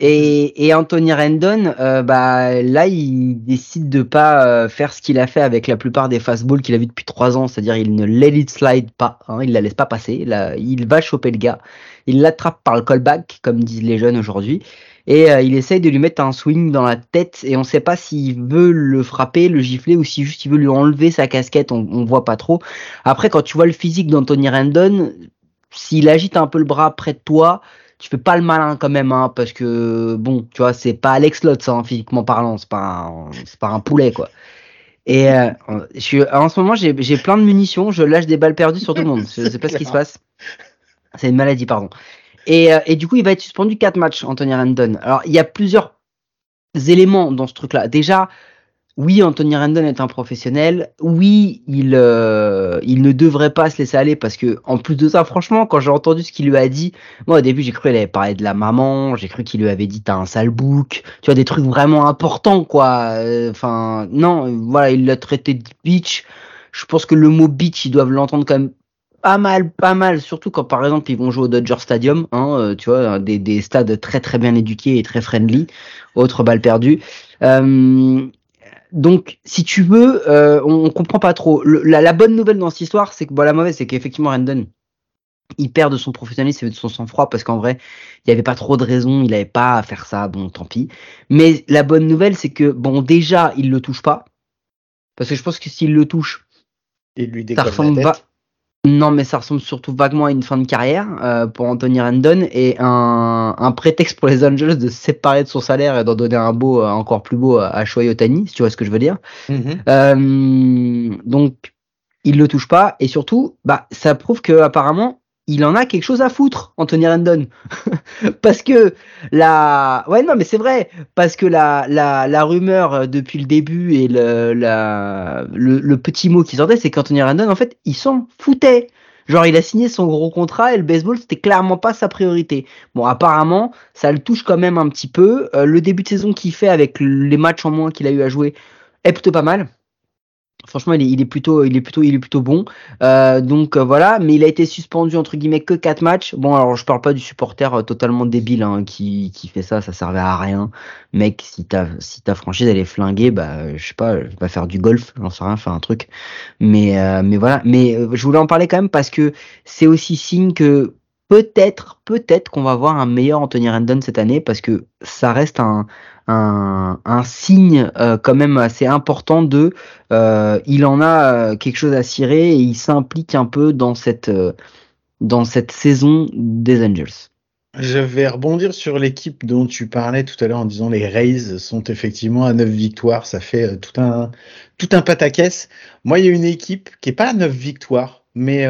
Et, et, Anthony Rendon, euh, bah là, il décide de pas euh, faire ce qu'il a fait avec la plupart des fastballs qu'il a vu depuis trois ans, c'est-à-dire il ne let it slide pas, hein, il la laisse pas passer. Là, il va choper le gars, il l'attrape par le callback, comme disent les jeunes aujourd'hui, et il essaye de lui mettre un swing dans la tête, et on sait pas s'il veut le frapper, le gifler, ou si juste il veut lui enlever sa casquette, on, on voit pas trop. Après, quand tu vois le physique d'Anthony Rendon, s'il agite un peu le bras près de toi, tu fais pas le malin quand même, hein, parce que bon, tu vois, c'est pas Alex Lutz, hein, physiquement parlant, c'est pas un, c'est pas un poulet, quoi. Et euh, je suis, en ce moment, j'ai, j'ai plein de munitions, je lâche des balles perdues sur tout le monde. Je sais pas ce qui se <laughs> passe. C'est une maladie, pardon. Et, euh, et du coup, il va être suspendu 4 matchs, Anthony Randon. Alors, il y a plusieurs éléments dans ce truc-là. Déjà, oui, Anthony Rendon est un professionnel. Oui, il euh, il ne devrait pas se laisser aller parce que en plus de ça, franchement, quand j'ai entendu ce qu'il lui a dit, moi au début j'ai cru qu'il avait parlé de la maman, j'ai cru qu'il lui avait dit t'as un sale bouc, tu vois des trucs vraiment importants quoi. Euh, enfin non, voilà, il l'a traité de bitch. Je pense que le mot bitch, ils doivent l'entendre quand même pas mal, pas mal, surtout quand par exemple ils vont jouer au Dodger Stadium, hein, euh, tu vois, des, des stades très très bien éduqués et très friendly, autre balle perdue. Euh, donc, si tu veux, euh, on, comprend pas trop. la, bonne nouvelle dans cette histoire, c'est que bon, la mauvaise, c'est qu'effectivement, Randon, il perd de son professionnalisme et de son sang-froid parce qu'en vrai, il n'y avait pas trop de raisons, il n'avait pas à faire ça, bon, tant pis. Mais la bonne nouvelle, c'est que, bon, déjà, il le touche pas. Parce que je pense que s'il le touche, il lui la tête. Non, mais ça ressemble surtout vaguement à une fin de carrière euh, pour Anthony Randon et un, un, prétexte pour les Angels de se séparer de son salaire et d'en donner un beau, euh, encore plus beau à Shohei Otani, si tu vois ce que je veux dire. Mm-hmm. Euh, donc, il le touche pas et surtout, bah, ça prouve que apparemment, il en a quelque chose à foutre, Anthony Randon. <laughs> parce que la, ouais, non, mais c'est vrai, parce que la, la, la rumeur euh, depuis le début et le, le, petit mot qui sortait, c'est qu'Anthony Randon, en fait, il s'en foutait. Genre, il a signé son gros contrat et le baseball, c'était clairement pas sa priorité. Bon, apparemment, ça le touche quand même un petit peu. Euh, le début de saison qu'il fait avec les matchs en moins qu'il a eu à jouer est plutôt pas mal. Franchement, il est, plutôt, il est plutôt, il est plutôt bon. Euh, donc euh, voilà, mais il a été suspendu entre guillemets que 4 matchs. Bon, alors je parle pas du supporter euh, totalement débile hein, qui, qui fait ça, ça servait à rien. Mec, si ta si ta franchise elle est flinguée, bah je sais pas, je vais pas faire du golf, j'en sais rien, faire un truc. Mais mais voilà, mais je voulais en parler quand même parce que c'est aussi signe que peut-être, peut-être qu'on va voir un meilleur Anthony Randon cette année parce que ça reste un, un, signe euh, quand même assez important de euh, il en a euh, quelque chose à cirer et il s'implique un peu dans cette dans cette saison des Angels. Je vais rebondir sur l'équipe dont tu parlais tout à l'heure en disant les Rays sont effectivement à 9 victoires, ça fait tout un tout un pataquès. Moi, il y a une équipe qui est pas à 9 victoires, mais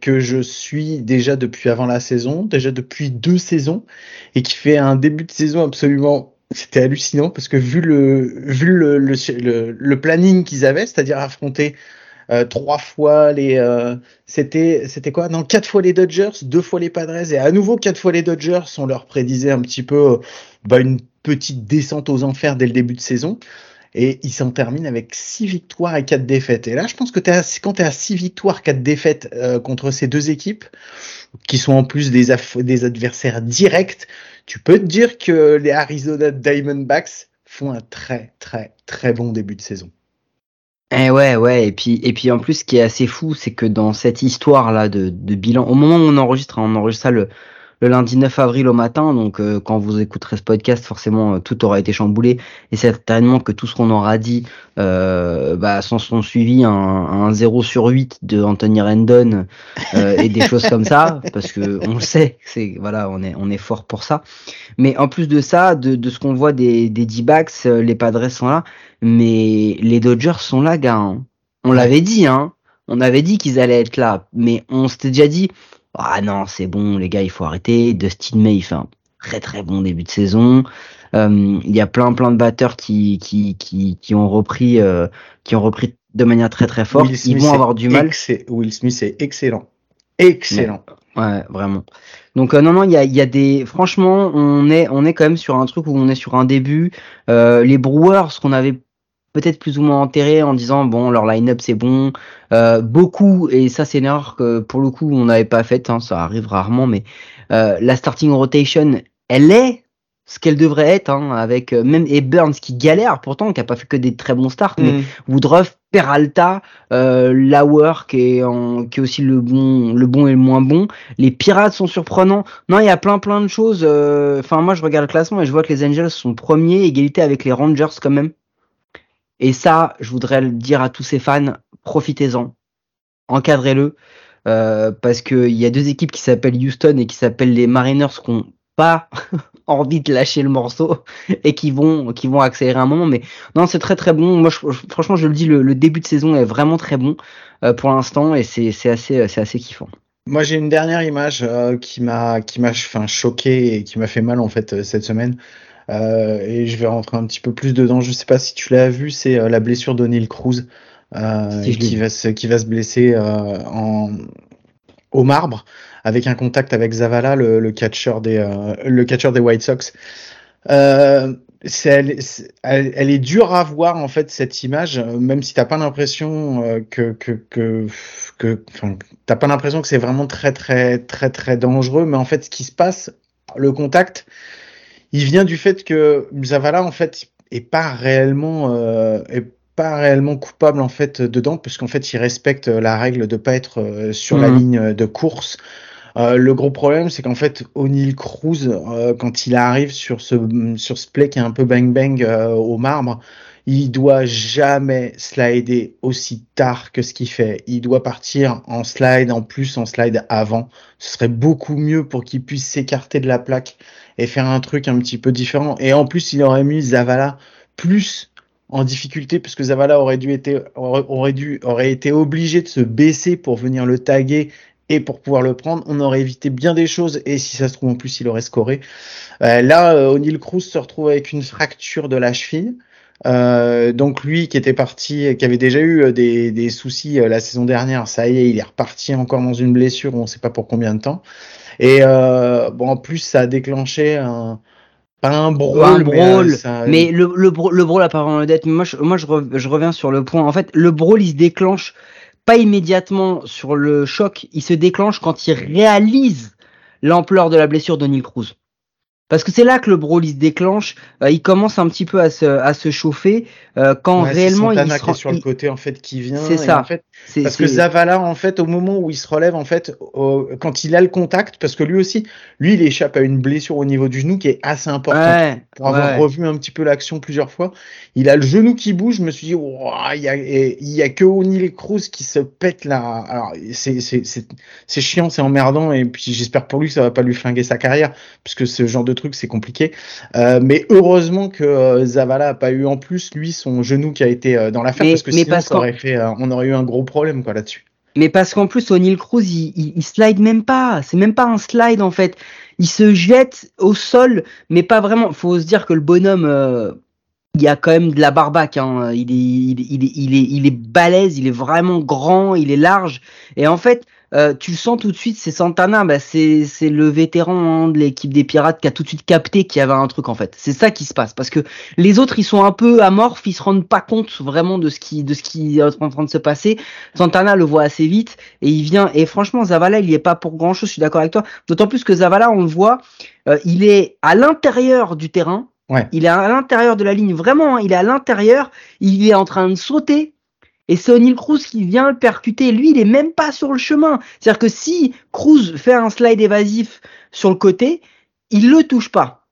que je suis déjà depuis avant la saison, déjà depuis deux saisons, et qui fait un début de saison absolument, c'était hallucinant parce que vu le vu le le, planning qu'ils avaient, c'est-à-dire affronter euh, trois fois les, euh, c'était c'était quoi? Non, quatre fois les Dodgers, deux fois les Padres et à nouveau quatre fois les Dodgers. On leur prédisait un petit peu bah, une petite descente aux enfers dès le début de saison et il s'en termine avec 6 victoires et 4 défaites. Et là, je pense que quand tu es à 6 victoires, 4 défaites euh, contre ces deux équipes, qui sont en plus des, adversaires directs, tu peux te dire que les Arizona Diamondbacks font un très très très bon début de saison. Eh ouais, ouais, et puis, et puis en plus, ce qui est assez fou, c'est que dans cette histoire-là de, de, bilan, au moment où on enregistre, hein, on enregistre ça le, le lundi 9 avril au matin. Donc, euh, quand vous écouterez ce podcast, forcément, euh, tout aura été chamboulé. Et certainement que tout ce qu'on aura dit euh, bah, s'en sont suivis un, un 0 sur 8 de Anthony Rendon euh, et des choses comme ça. <laughs> Parce que on le sait, c'est voilà, on est, on est fort pour ça. Mais en plus de ça, de, de ce qu'on voit des, des D-backs, les Padres sont là. Mais les Dodgers sont là, gars. Hein. On l'avait dit, hein. On avait dit qu'ils allaient être là. Mais on s'était déjà dit ah non, c'est bon, les gars, il faut arrêter. Dustin May, il fait un très très bon début de saison. Euh, il y a plein plein de batteurs qui qui qui, qui ont repris euh, qui ont repris de manière très très forte. Ils vont avoir du mal. Will Smith est excellent, excellent. Ouais, vraiment. Donc euh, non non, il y a il y a des franchement, on est on est quand même sur un truc où on est sur un début. les Brewers, ce qu'on avait peut-être plus ou moins enterré en disant bon leur line-up c'est bon. Euh, beaucoup et ça c'est une erreur que pour le coup on n'avait pas faite hein, ça arrive rarement mais euh, la starting rotation elle est ce qu'elle devrait être hein, avec euh, même et Burns qui galère pourtant qui a pas fait que des très bons starts mais mm. Woodruff Peralta euh, Lauer qui est en, qui est aussi le bon le bon et le moins bon. Les Pirates sont surprenants. Non il y a plein plein de choses euh, enfin moi je regarde le classement et je vois que les Angels sont premiers égalité avec les Rangers quand même et ça, je voudrais le dire à tous ces fans, profitez-en, encadrez-le, euh, parce qu'il y a deux équipes qui s'appellent Houston et qui s'appellent les Mariners qui n'ont pas <laughs> envie de lâcher le morceau <laughs> et qui vont accélérer un moment. Mais non, c'est très très bon. Moi, franchement, je le dis, le, début de saison est vraiment très bon euh, pour l'instant et c'est assez c'est assez kiffant. Moi, j'ai une dernière image euh, qui m'a qui m'a choqué et qui m'a fait mal en fait cette semaine. Et je vais rentrer un petit peu plus dedans. Je sais pas si tu l'as vu, c'est la blessure d'O'Neill Cruz qui, va se, qui va se blesser en, au marbre avec un contact avec Zavala, le, le catcher des, le catcher des White Sox. Euh, elle, elle, est dure à voir en fait cette image, même si t'as pas l'impression euh, que que que, que t'as pas l'impression que c'est vraiment très très très très dangereux, mais en fait ce qui se passe, le contact, il vient du fait que Zavala en fait est pas réellement euh, est pas réellement coupable en fait dedans, puisqu'en fait il respecte la règle de pas être euh, sur la mmh. ligne de course. Euh, le gros problème, c'est qu'en fait, O'Neill Cruz, euh, quand il arrive sur ce, sur ce play qui est un peu bang-bang euh, au marbre, il doit jamais slider aussi tard que ce qu'il fait. Il doit partir en slide, en plus en slide avant. Ce serait beaucoup mieux pour qu'il puisse s'écarter de la plaque et faire un truc un petit peu différent. Et en plus, il aurait mis Zavala plus en difficulté puisque Zavala aurait dû été obligé de se baisser pour venir le taguer et pour pouvoir le prendre, on aurait évité bien des choses et si ça se trouve en plus il aurait scoré. Euh, là, euh, O'Neill Cruz se retrouve avec une fracture de la cheville. Euh, donc lui qui était parti, qui avait déjà eu des, des soucis la saison dernière, ça y est, il est reparti encore dans une blessure, on ne sait pas pour combien de temps. Et bon, en plus ça a déclenché un, pas un brawl, mais, mais le, le, le brawl apparemment d'être. Moi, je, moi je, je, reviens sur le point. En fait, le brawl il se déclenche pas immédiatement sur le choc, il se déclenche quand il réalise l'ampleur de la blessure de Neil Cruz. Parce que c'est là que le brawl se déclenche, euh, il commence un petit peu à se, à se chauffer euh, quand réellement il se qui sur le côté en fait qui vient. C'est ça. En fait, parce que Zavala en fait au moment où il se relève en fait quand il a le contact parce que lui aussi lui il échappe à une blessure au niveau du genou qui est assez importante pour avoir revu un petit peu l'action plusieurs fois. Il a le genou qui bouge, je me suis dit il y a il y a que O'Neill Cruz qui se pète là. Alors c'est c'est c'est chiant, c'est emmerdant et puis j'espère pour lui que ça va pas lui flinguer sa carrière puisque ce genre de c'est compliqué. Euh, mais heureusement que euh, Zavala a pas eu en plus lui son genou qui a été euh, dans l'affaire parce que sinon ça aurait fait, on aurait eu un gros problème quoi là-dessus. Mais parce qu'en plus O'Neill Cruz il, il, slide même pas, c'est même pas un slide en fait. Il se jette au sol, mais pas vraiment. Faut se dire que le bonhomme, il y a quand même de la barbaque. Hein. Il, est, il, est, il, est, il, est, il est balèze, il est vraiment grand, il est large. Et en fait, euh, tu le sens tout de suite, c'est Santana, bah c'est le vétéran hein, de l'équipe des Pirates qui a tout de suite capté qu'il y avait un truc en fait. C'est ça qui se passe parce que les autres ils sont un peu amorphes, ils se rendent pas compte vraiment de ce qui de ce qui est en train de se passer. Santana le voit assez vite et il vient et franchement Zavala il y est pas pour grand chose, je suis d'accord avec toi. D'autant plus que Zavala on le voit, euh, il est à l'intérieur du terrain. Ouais. Il est à l'intérieur de la ligne, vraiment, hein, il est à l'intérieur, il est en train de sauter, et c'est O'Neill Cruz qui vient le percuter. Lui, il est même pas sur le chemin. C'est-à-dire que si Cruz fait un slide évasif sur le côté, il le touche pas.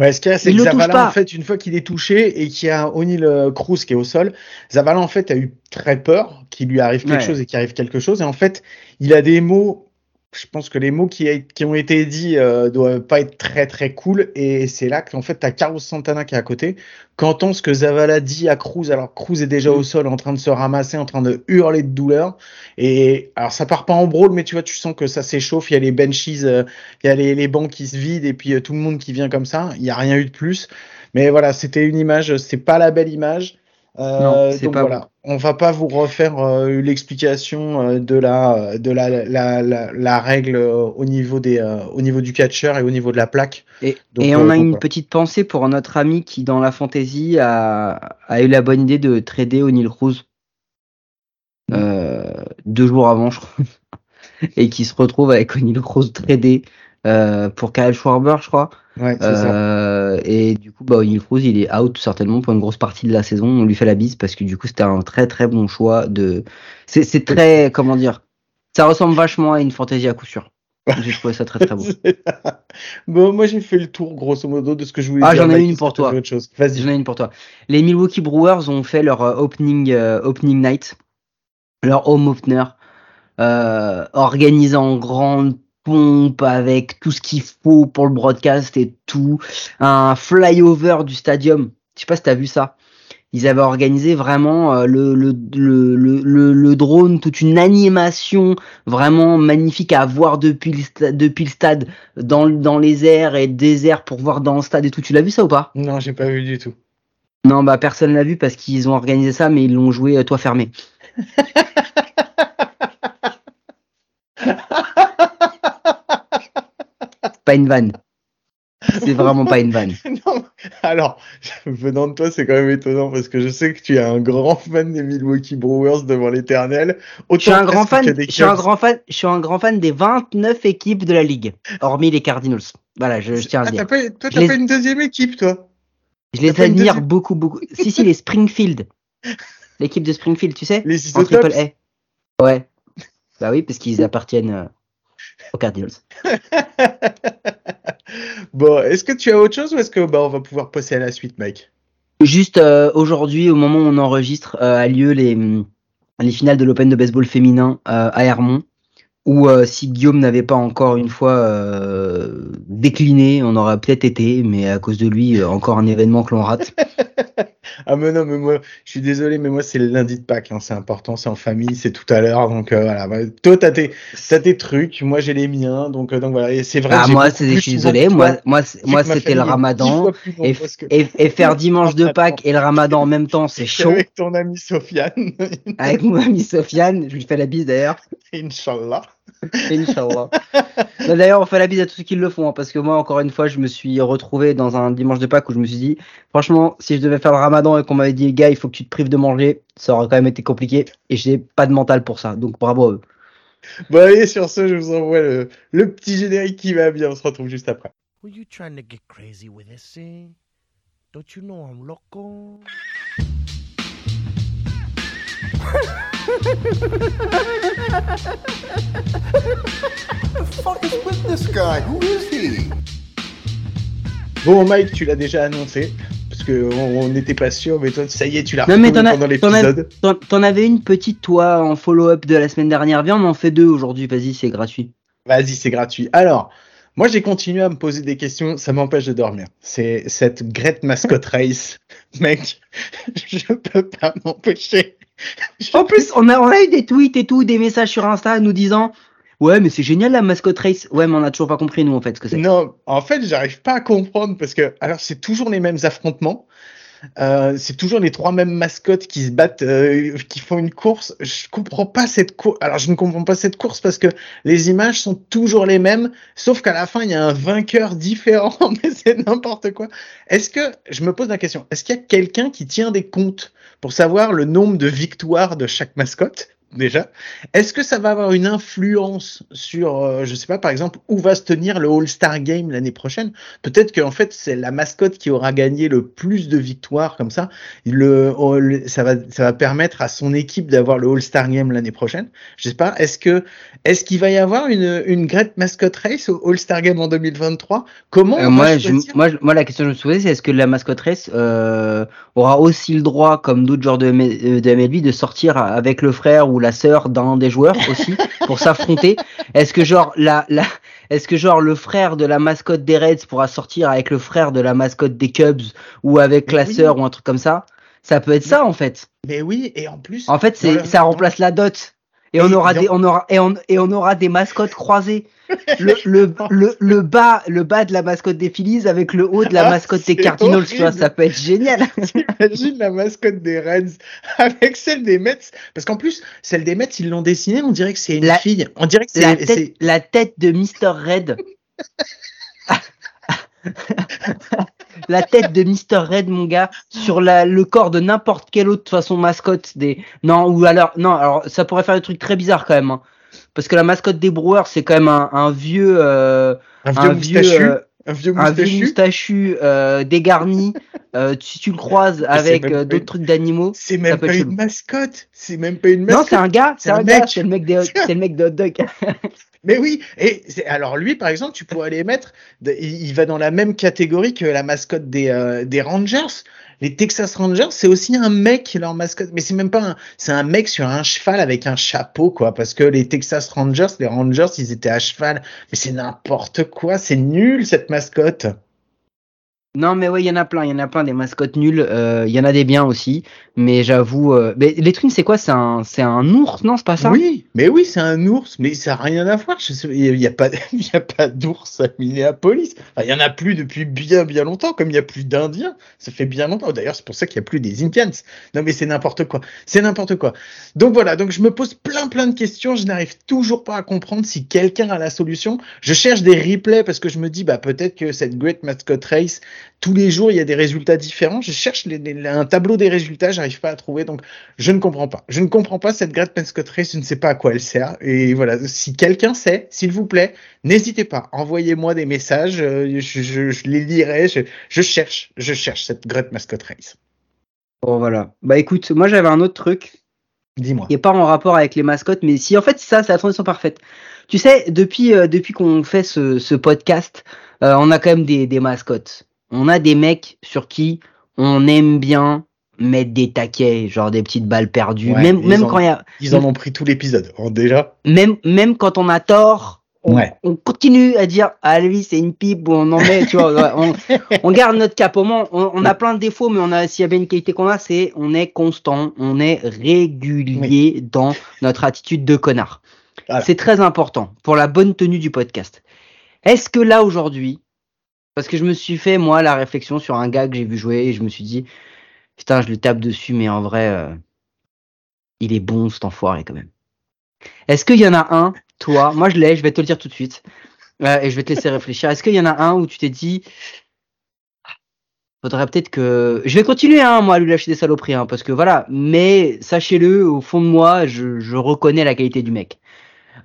Ouais, ce qu'il y a, c'est que Zavala, en fait, une fois qu'il est touché et qu'il y a O'Neill euh, Cruz qui est au sol, Zavala, en fait, a eu très peur qu'il lui arrive quelque chose et qu'il arrive quelque chose. Et en fait, il a des mots je pense que les mots qui, qui ont été dits euh, doivent pas être très très cool. Et c'est là qu'en fait t'as Carlos Santana qui est à côté. Qu'entend ce que Zavala dit à Cruz alors Cruz est déjà au sol en train de se ramasser en train de hurler de douleur. Et alors ça part pas en brawl mais tu vois tu sens que ça s'échauffe. Il y a les benches euh, il y a les, les, bancs qui se vident et puis euh, tout le monde qui vient comme ça. Il y a rien eu de plus. Mais voilà c'était une image. C'est pas la belle image euh, donc voilà, on va pas vous refaire euh, l'explication euh, de la de la, la, la, la règle au niveau des au niveau du catcher et au niveau de la plaque. Et, et on a une petite pensée pour notre ami qui dans la fantasy a, a eu la bonne idée de trader O'Neill Cruz deux jours avant, je crois, <laughs> et qui se retrouve avec O'Neill Cruz tradé pour Kyle Schwarber, je crois. Ouais, euh, et du coup, bah, Cruz, il est out certainement pour une grosse partie de la saison. On lui fait la bise parce que du coup, c'était un très très bon choix de. C'est très, <laughs> comment dire, ça ressemble vachement à une fantaisie à coup sûr. J'ai trouvé ça très très bon. <laughs> bon, moi j'ai fait le tour grosso modo de ce que je voulais ah, dire. Ah, j'en ai une pour toi. J'en ai une pour toi. Les Milwaukee Brewers ont fait leur euh, opening euh, opening night, leur home opener, euh, organisé en grande pompe avec tout ce qu'il faut pour le broadcast et tout. Un flyover du stadium. Je sais pas si t'as vu ça. ils avaient organisé vraiment euh, le, le, le, le, le drone, toute une animation vraiment magnifique à voir depuis le, stade, depuis le stade, dans, dans les airs et déserts pour voir dans le stade et tout. Tu l'as vu ça ou pas? Non, j'ai pas vu du tout. Non, bah personne l'a vu parce qu'ils ont organisé ça, mais ils l'ont joué euh, toi fermé. <laughs> pas une vanne. C'est vraiment pas une vanne. <laughs> non, alors, venant de toi, c'est quand même étonnant parce que je sais que tu es un grand fan des Milwaukee Brewers devant l'éternel. Je suis un grand fan, je suis un grand fan, je suis un grand fan des 29 équipes de la ligue, hormis les Cardinals. Voilà, je, je tiens à ah, dire. Pas, toi, t'as les... pas une deuxième équipe, toi? Je les admire beaucoup, beaucoup. si, si, les Springfield. <laughs> L'équipe de Springfield, tu sais Les En triple A. Ouais. Bah oui, parce qu'ils appartiennent euh, aux Cardinals. <laughs> <laughs> bon, est-ce que tu as autre chose ou est-ce que bah, on va pouvoir passer à la suite, Mike? Juste euh, aujourd'hui, au moment où on enregistre, euh, a lieu les, les finales de l'Open de baseball féminin euh, à Hermont. Où si Guillaume n'avait pas encore une fois décliné, on aurait peut-être été, mais à cause de lui, encore un événement que l'on rate. <laughs> <laughs> ah mais non, mais moi, je suis désolé, mais moi c'est le lundi de Pâques, hein, c'est important, c'est en famille, c'est tout à l'heure, donc euh, voilà. Toi t'as tes, tes trucs, moi j'ai les miens, donc euh, donc voilà. C'est vrai. Ah moi c'est, je suis désolé, moi moi moi c'était le Ramadan et, que... et, et, <laughs> faire dimanche de Pâques et le Ramadan en même temps, c'est chaud. Avec ton ami Sofiane. <laughs> Avec mon ami Sofiane, je lui fais la bise d'ailleurs. Inch'Allah. Inch'Allah. D'ailleurs, on fait la bise à tous ceux qui le font, hein, parce que moi, encore une fois, je me suis retrouvé dans un dimanche de Pâques où je me suis dit, franchement, si je devais faire le ramadan et qu'on m'avait dit, gars, il faut que tu te prives de manger, ça aurait quand même été compliqué, et j'ai pas de mental pour ça, donc bravo à eux. Bon, allez, sur ce, je vous envoie le, le petit générique qui va bien, on se retrouve juste après. Were you trying to get crazy with this thing? Don't you know I'm loco? Bon, Mike, tu l'as déjà annoncé parce que on n'était pas sûr, mais toi, ça y est, tu l'as retrouvé pendant l'épisode. T'en avais une petite, toi, en follow-up de la semaine dernière. Viens, on en fait deux aujourd'hui. Vas-y, c'est gratuit. Vas-y, c'est gratuit. Alors, moi, j'ai continué à me poser des questions. Ça m'empêche de dormir. C'est cette Great Mascot <laughs> Race, mec. Je peux pas m'empêcher. En plus, on a, on a eu des tweets et tout, des messages sur Insta nous disant Ouais, mais c'est génial la mascotte race. Ouais, mais on a toujours pas compris, nous, en fait, ce que c'est. Non, en fait, j'arrive pas à comprendre parce que, alors, c'est toujours les mêmes affrontements. Euh, c'est toujours les trois mêmes mascottes qui se battent, euh, qui font une course. Je comprends pas cette course. Alors je ne comprends pas cette course parce que les images sont toujours les mêmes, sauf qu'à la fin il y a un vainqueur <laughs> différent. Mais c'est n'importe quoi. Est-ce que je me pose la question Est-ce qu'il y a quelqu'un qui tient des comptes pour savoir le nombre de victoires de chaque mascotte? Déjà. Est-ce que ça va avoir une influence sur, euh, je sais pas, par exemple, où va se tenir le All-Star Game l'année prochaine? Peut-être qu'en fait, c'est la mascotte qui aura gagné le plus de victoires comme ça. Le, ça va, ça va permettre à son équipe d'avoir le All-Star Game l'année prochaine. Je sais pas. Est-ce que, est-ce qu'il va y avoir une, une Great Mascot Race au All-Star Game en 2023 Comment euh, moi, je, moi, moi, la question que je me souviens, c'est est-ce que la Mascot Race euh, aura aussi le droit, comme d'autres genres de, de MLB, de sortir avec le frère ou la sœur d'un des joueurs aussi pour s'affronter Est-ce que genre la, la est-ce que genre le frère de la mascotte des Reds pourra sortir avec le frère de la mascotte des Cubs ou avec la sœur ou un truc comme ça? Ça peut être ça en fait. Mais oui, et en plus. En fait, c'est ça remplace la dot. Et, on aura des, on aura, et on, et on aura des mascottes croisées. <laughs> Le, le, le, le, bas, le bas de la mascotte des Phillies avec le haut de la ah, mascotte des Cardinals, tu vois, ça peut être génial. <laughs> Imagine la mascotte des Reds avec celle des Mets? Parce qu'en plus, celle des Mets, ils l'ont dessinée, on dirait que c'est une fille. On dirait que c'est la, tête, la tête de Mr. Red. <laughs> la tête de Mr. Red, mon gars, sur la, le corps de n'importe quelle autre façon mascotte des. Non, ou alors, non, alors ça pourrait faire des trucs très bizarres quand même. Hein. Parce que la mascotte des Brewers, c'est quand même un, un vieux. Euh, un vieux un moustachu. Vieux, euh, un vieux moustachu, un vieux moustachu euh, dégarni. euh, si tu le croises avec euh, d'autres trucs d'animaux, c'est même pas une mascotte. C'est même pas une mascotte. Non, c'est un gars. C'est un, un, gars. C'est le mec des, <laughs> c'est le mec de hot dog. Mais oui, et alors lui, par exemple, tu pourrais les mettre, il va dans la même catégorie que la mascotte des, euh, des Rangers. Les Texas Rangers, c'est aussi un mec leur mascotte, mais c'est même pas un, c'est un mec sur un cheval avec un chapeau quoi, parce que les Texas Rangers, les Rangers, ils étaient à cheval, mais c'est n'importe quoi, c'est nul cette mascotte. Non, mais ouais, il y en a plein, il y en a plein des mascottes nulles. euh, Il y en a des biens aussi, mais j'avoue. euh, Mais les twins, c'est quoi? C'est un, c'est un ours, non C'est pas ça? Oui, mais oui, c'est un ours, mais ça n'a rien à voir. Il n'y a, pas, <laughs> pas d'ours à Minneapolis. Enfin, il y en a plus depuis bien, bien longtemps, comme il n'y a plus d'Indiens. Ça fait bien longtemps. D'ailleurs, c'est pour ça qu'il n'y a plus des Indians. Non, mais c'est n'importe quoi. C'est n'importe quoi. Donc voilà, donc je me pose plein, plein de questions. Je n'arrive toujours pas à comprendre si quelqu'un a la solution. Je cherche des replays parce que je me dis, bah, peut-être que cette Great Mascot Race, tous les jours, il y a des résultats différents. Je cherche un tableau des résultats, j'arrive pas à trouver. Donc, je ne comprends pas. Je ne comprends pas cette Great Mascot Race. Je ne sais pas à quoi elle sert. Et voilà, si quelqu'un sait, s'il vous plaît, n'hésitez pas. Envoyez-moi des messages. euh, Je, je- je les lirai. Je, je cherche, je cherche cette Great Mascot Race. Bon, voilà. Bah écoute, moi j'avais un autre truc Dis-moi. qui pas en rapport avec les mascottes, mais si en fait ça, c'est la transition parfaite. Tu sais, depuis euh, depuis qu'on fait ce, ce podcast, euh, on a quand même des, des mascottes. On a des mecs sur qui on aime bien mettre des taquets, genre des petites balles perdues. Ouais, même ils même en- quand il y a Ils en ont pris tout l'épisode. Oh, déjà. même même quand on a tort, on, Ouais. on continue à dire ah lui c'est une pipe ou on en met, tu vois, on, on garde notre cap au moins. On, on a plein de défauts, mais on a s'il y avait une qualité qu'on a, c'est on est constant, on est régulier dans notre attitude de connard. Voilà. C'est très important pour la bonne tenue du podcast. Est-ce que là aujourd'hui, parce que je me suis fait moi la réflexion sur un gars que j'ai vu jouer et je me suis dit putain je le tape dessus, mais en vrai euh, il est bon cet enfoiré quand même. Est-ce qu'il y en a un, toi, moi je l'ai, je vais te le dire tout de suite, euh, et je vais te laisser réfléchir. Est-ce qu'il y en a un où tu t'es dit, faudrait peut-être que, je vais continuer hein, moi à lui lâcher des saloperies, hein, parce que voilà, mais sachez-le, au fond de moi, je, je reconnais la qualité du mec.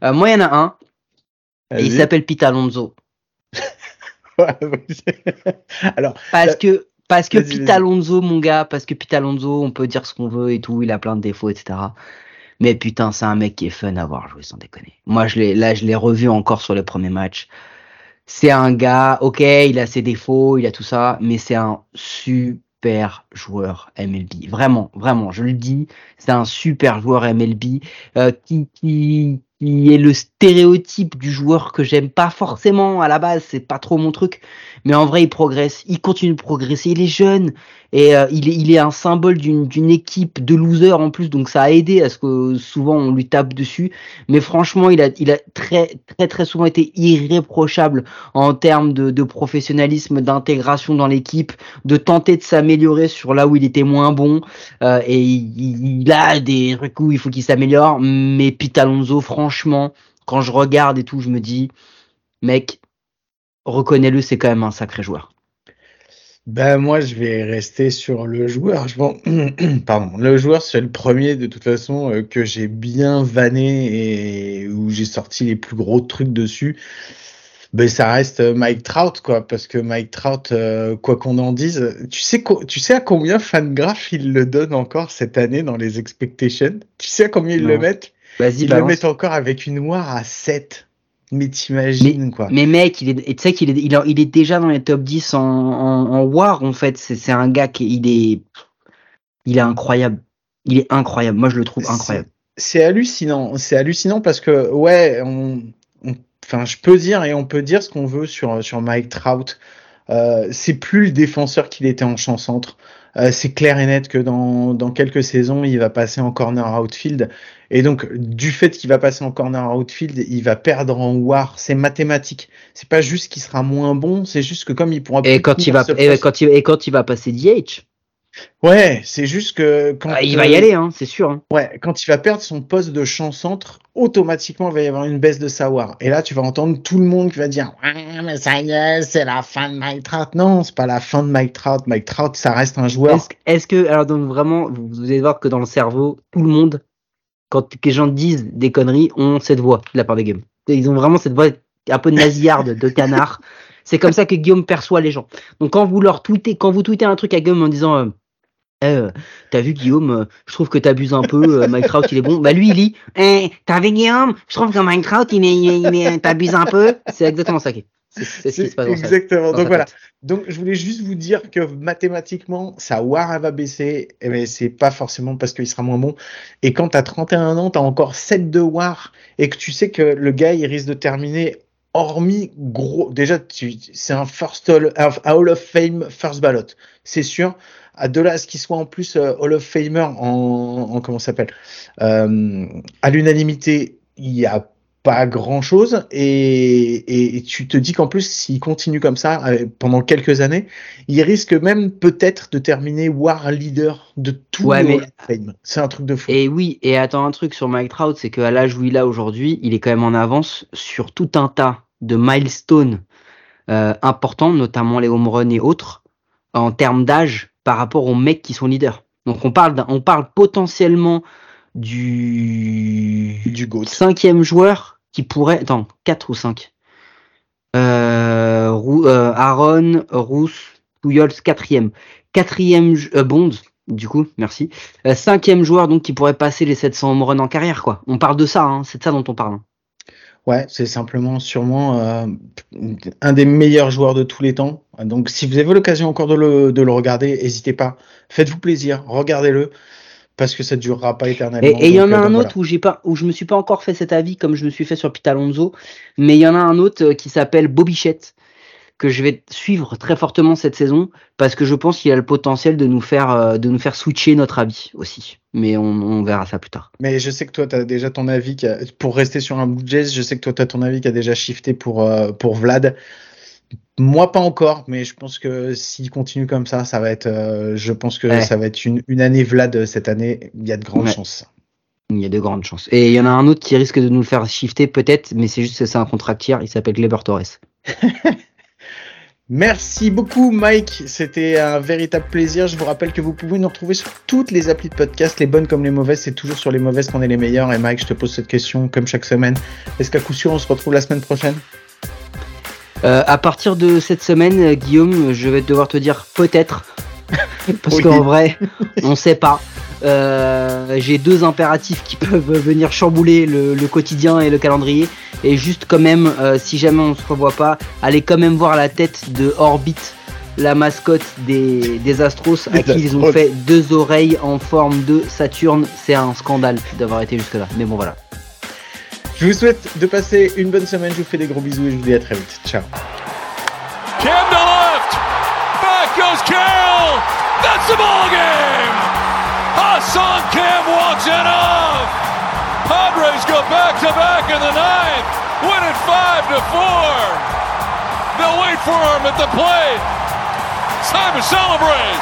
Euh, moi, il y en a un, et il s'appelle Pete Alonso, <laughs> Alors, parce que parce que Pete. Alonso, mon gars, parce que Pete Alonso, on peut dire ce qu'on veut et tout, il a plein de défauts, etc. Mais putain, c'est un mec qui est fun à voir jouer, sans déconner. Moi, je l'ai, là, je l'ai revu encore sur les premiers matchs. C'est un gars, ok, il a ses défauts, il a tout ça, mais c'est un super joueur MLB. Vraiment, vraiment, je le dis, c'est un super joueur MLB euh, qui, qui, qui est le stéréotype du joueur que j'aime pas forcément à la base, c'est pas trop mon truc, mais en vrai, il progresse, il continue de progresser, il est jeune et euh, il, est, il est un symbole d'une équipe de losers en plus, donc ça a aidé à ce que souvent on lui tape dessus. Mais franchement, il a, il a très, très, très souvent été irréprochable en termes de, de professionnalisme, d'intégration dans l'équipe, de tenter de s'améliorer sur là où il était moins bon. Euh, et il, il a des où il faut qu'il s'améliore. Mais Pete Alonso, franchement, quand je regarde et tout, je me dis, mec, reconnais-le, c'est quand même un sacré joueur. Ben moi je vais rester sur le joueur. Je pense- <clears throat> Pardon, le joueur c'est le premier de toute façon euh, que j'ai bien vanné et où j'ai sorti les plus gros trucs dessus. Ben ça reste euh, Mike Trout quoi, parce que Mike Trout, euh, quoi qu'on en dise, tu sais tu sais à combien Fangraph il le donne encore cette année dans les expectations? Tu sais à combien ils Non. le mettent? Vas-y, Ils le balance. mettent encore avec une noire à 7. Mais t'imagines quoi Mais mec, il est, tu sais qu'il est, il, est déjà dans les top 10 en, en, en War, en fait. C'est un gars qui il est, il est incroyable. Il est incroyable. Moi, je le trouve incroyable. C'est hallucinant, c'est hallucinant parce que ouais, on- enfin je peux dire et on peut dire ce qu'on veut sur sur Mike Trout. Euh, c'est plus le défenseur qu'il était en champ centre. Euh, c'est clair et net que dans dans quelques saisons, il va passer en corner outfield et donc du fait qu'il va passer en corner outfield, il va perdre en war. C'est mathématique. C'est pas juste qu'il sera moins bon, c'est juste que comme il pourra Et plus quand il va, et quand il, et quand il va passer DH, ouais, c'est juste que quand ah, il va y euh, aller, hein, c'est sûr. hein. Ouais, quand il va perdre son poste de champ centre, automatiquement il va y avoir une baisse de sa war. Et là, tu vas entendre tout le monde qui va dire Ouais, mais ça y est, c'est la fin de Mike Trout. Non, c'est pas la fin de Mike Trout. Mike Trout, ça reste un joueur. Est-ce que, alors donc vraiment, vous allez voir que dans le cerveau, tout le monde, quand les gens disent des conneries, ont cette voix de la part des games. Ils ont vraiment cette voix un peu nasillarde de canard. <laughs> C'est comme ça que Guillaume perçoit les gens. Donc quand vous leur tweetez, quand vous tweetez un truc à Guillaume en disant euh, Eh, euh, t'as vu Guillaume, euh, je trouve que t'abuses un peu, euh, Mike Trout il est bon. Bah lui il dit Eh, t'as vu Guillaume, je trouve que Mike Trout il est, il est- il est- t'abuses un peu. C'est exactement ça qui est. C'est c'est ce qui se passe exactement. dans Donc voilà. tête. Donc je voulais juste vous dire que mathématiquement, sa war elle va baisser, eh ben, c'est pas forcément parce qu'il sera moins bon. Et quand t'as 31 ans, t'as encore 7 de war et que tu sais que le gars il risque de terminer hormis gros, déjà, c'est un first Hall, un Hall of Fame first ballot, c'est sûr. À de là à ce qu'il soit en plus euh, Hall of Famer en, en comment s'appelle, euh, à l'unanimité, il y a pas grand chose et, et, tu te dis qu'en plus s'il continue comme ça euh, pendant quelques années il risque même peut-être de terminer war leader de tout ouais, mais... c'est un truc de fou. Et oui et attends un truc sur Mike Trout c'est qu'à l'âge où il a aujourd'hui il est quand même en avance sur tout un tas de milestones euh, importants notamment les home runs et autres en termes d'âge par rapport aux mecs qui sont leaders. Donc on parle on parle potentiellement du du cinquième joueur qui pourrait. Attends, 4 ou 5 euh, euh, Aaron, Rousse, Pujols, quatrième. Quatrième euh, Bond, du coup, merci. Euh, cinquième joueur donc qui pourrait passer les 700 home runs en carrière, quoi. On parle de ça, hein, c'est de ça dont on parle. Hein. Ouais, c'est simplement sûrement un des meilleurs joueurs de tous les temps. Donc si vous avez l'occasion encore de le, de le regarder, n'hésitez pas. Faites-vous plaisir, regardez-le parce que ça durera pas éternellement. Et il y en a euh, un autre où j'ai pas, où je me suis pas encore fait cet avis comme je me suis fait sur Pitalonzo, mais il y en a un autre euh, qui s'appelle Bobichette que je vais suivre très fortement cette saison parce que je pense qu'il a le potentiel de nous faire euh, de nous faire switcher notre avis aussi. Mais on, on verra ça plus tard. Mais je sais que toi tu as déjà ton avis qui a, pour rester sur un Blue Jays, je sais que toi tu as ton avis qui a déjà shifté pour pour Vlad. Moi, pas encore, mais je pense que s'il continue comme ça, ça va être, euh, je pense que ça va être une, une, année Vlad cette année. Il y a de grandes chances. Il y a de grandes chances. Et il y en a un autre qui risque de nous le faire shifter peut-être, mais c'est juste que c'est un contractier. Il s'appelle Gleber Torres. <laughs> Merci beaucoup Mike, c'était un véritable plaisir. Je vous rappelle que vous pouvez nous retrouver sur toutes les applis de podcast, les bonnes comme les mauvaises, c'est toujours sur les mauvaises qu'on est les meilleurs. Et Mike, je te pose cette question comme chaque semaine. Est-ce qu'à coup sûr on se retrouve la semaine prochaine? Euh, à partir de cette semaine, euh, Guillaume, je vais devoir te dire peut-être, <laughs> parce qu'en vrai, on sait pas. Euh, j'ai deux impératifs qui peuvent venir chambouler le, quotidien et le calendrier. Et juste quand même, si jamais on se revoit pas, allez quand même voir la tête de Orbit, la mascotte des, des Astros, à qui ils ont fait deux oreilles en forme de Saturne. C'est un scandale d'avoir été jusque là. Mais bon voilà. Je vous souhaite de passer une bonne semaine. Je vous fais des gros bisous et je vous dis à très vite. Ciao. Cam to left. Back goes Carroll. That's the ball game. Hassan Cam walks it off. Padres go back to back in the ninth. Win it five to four. They'll wait for him at the plate. It's time to celebrate.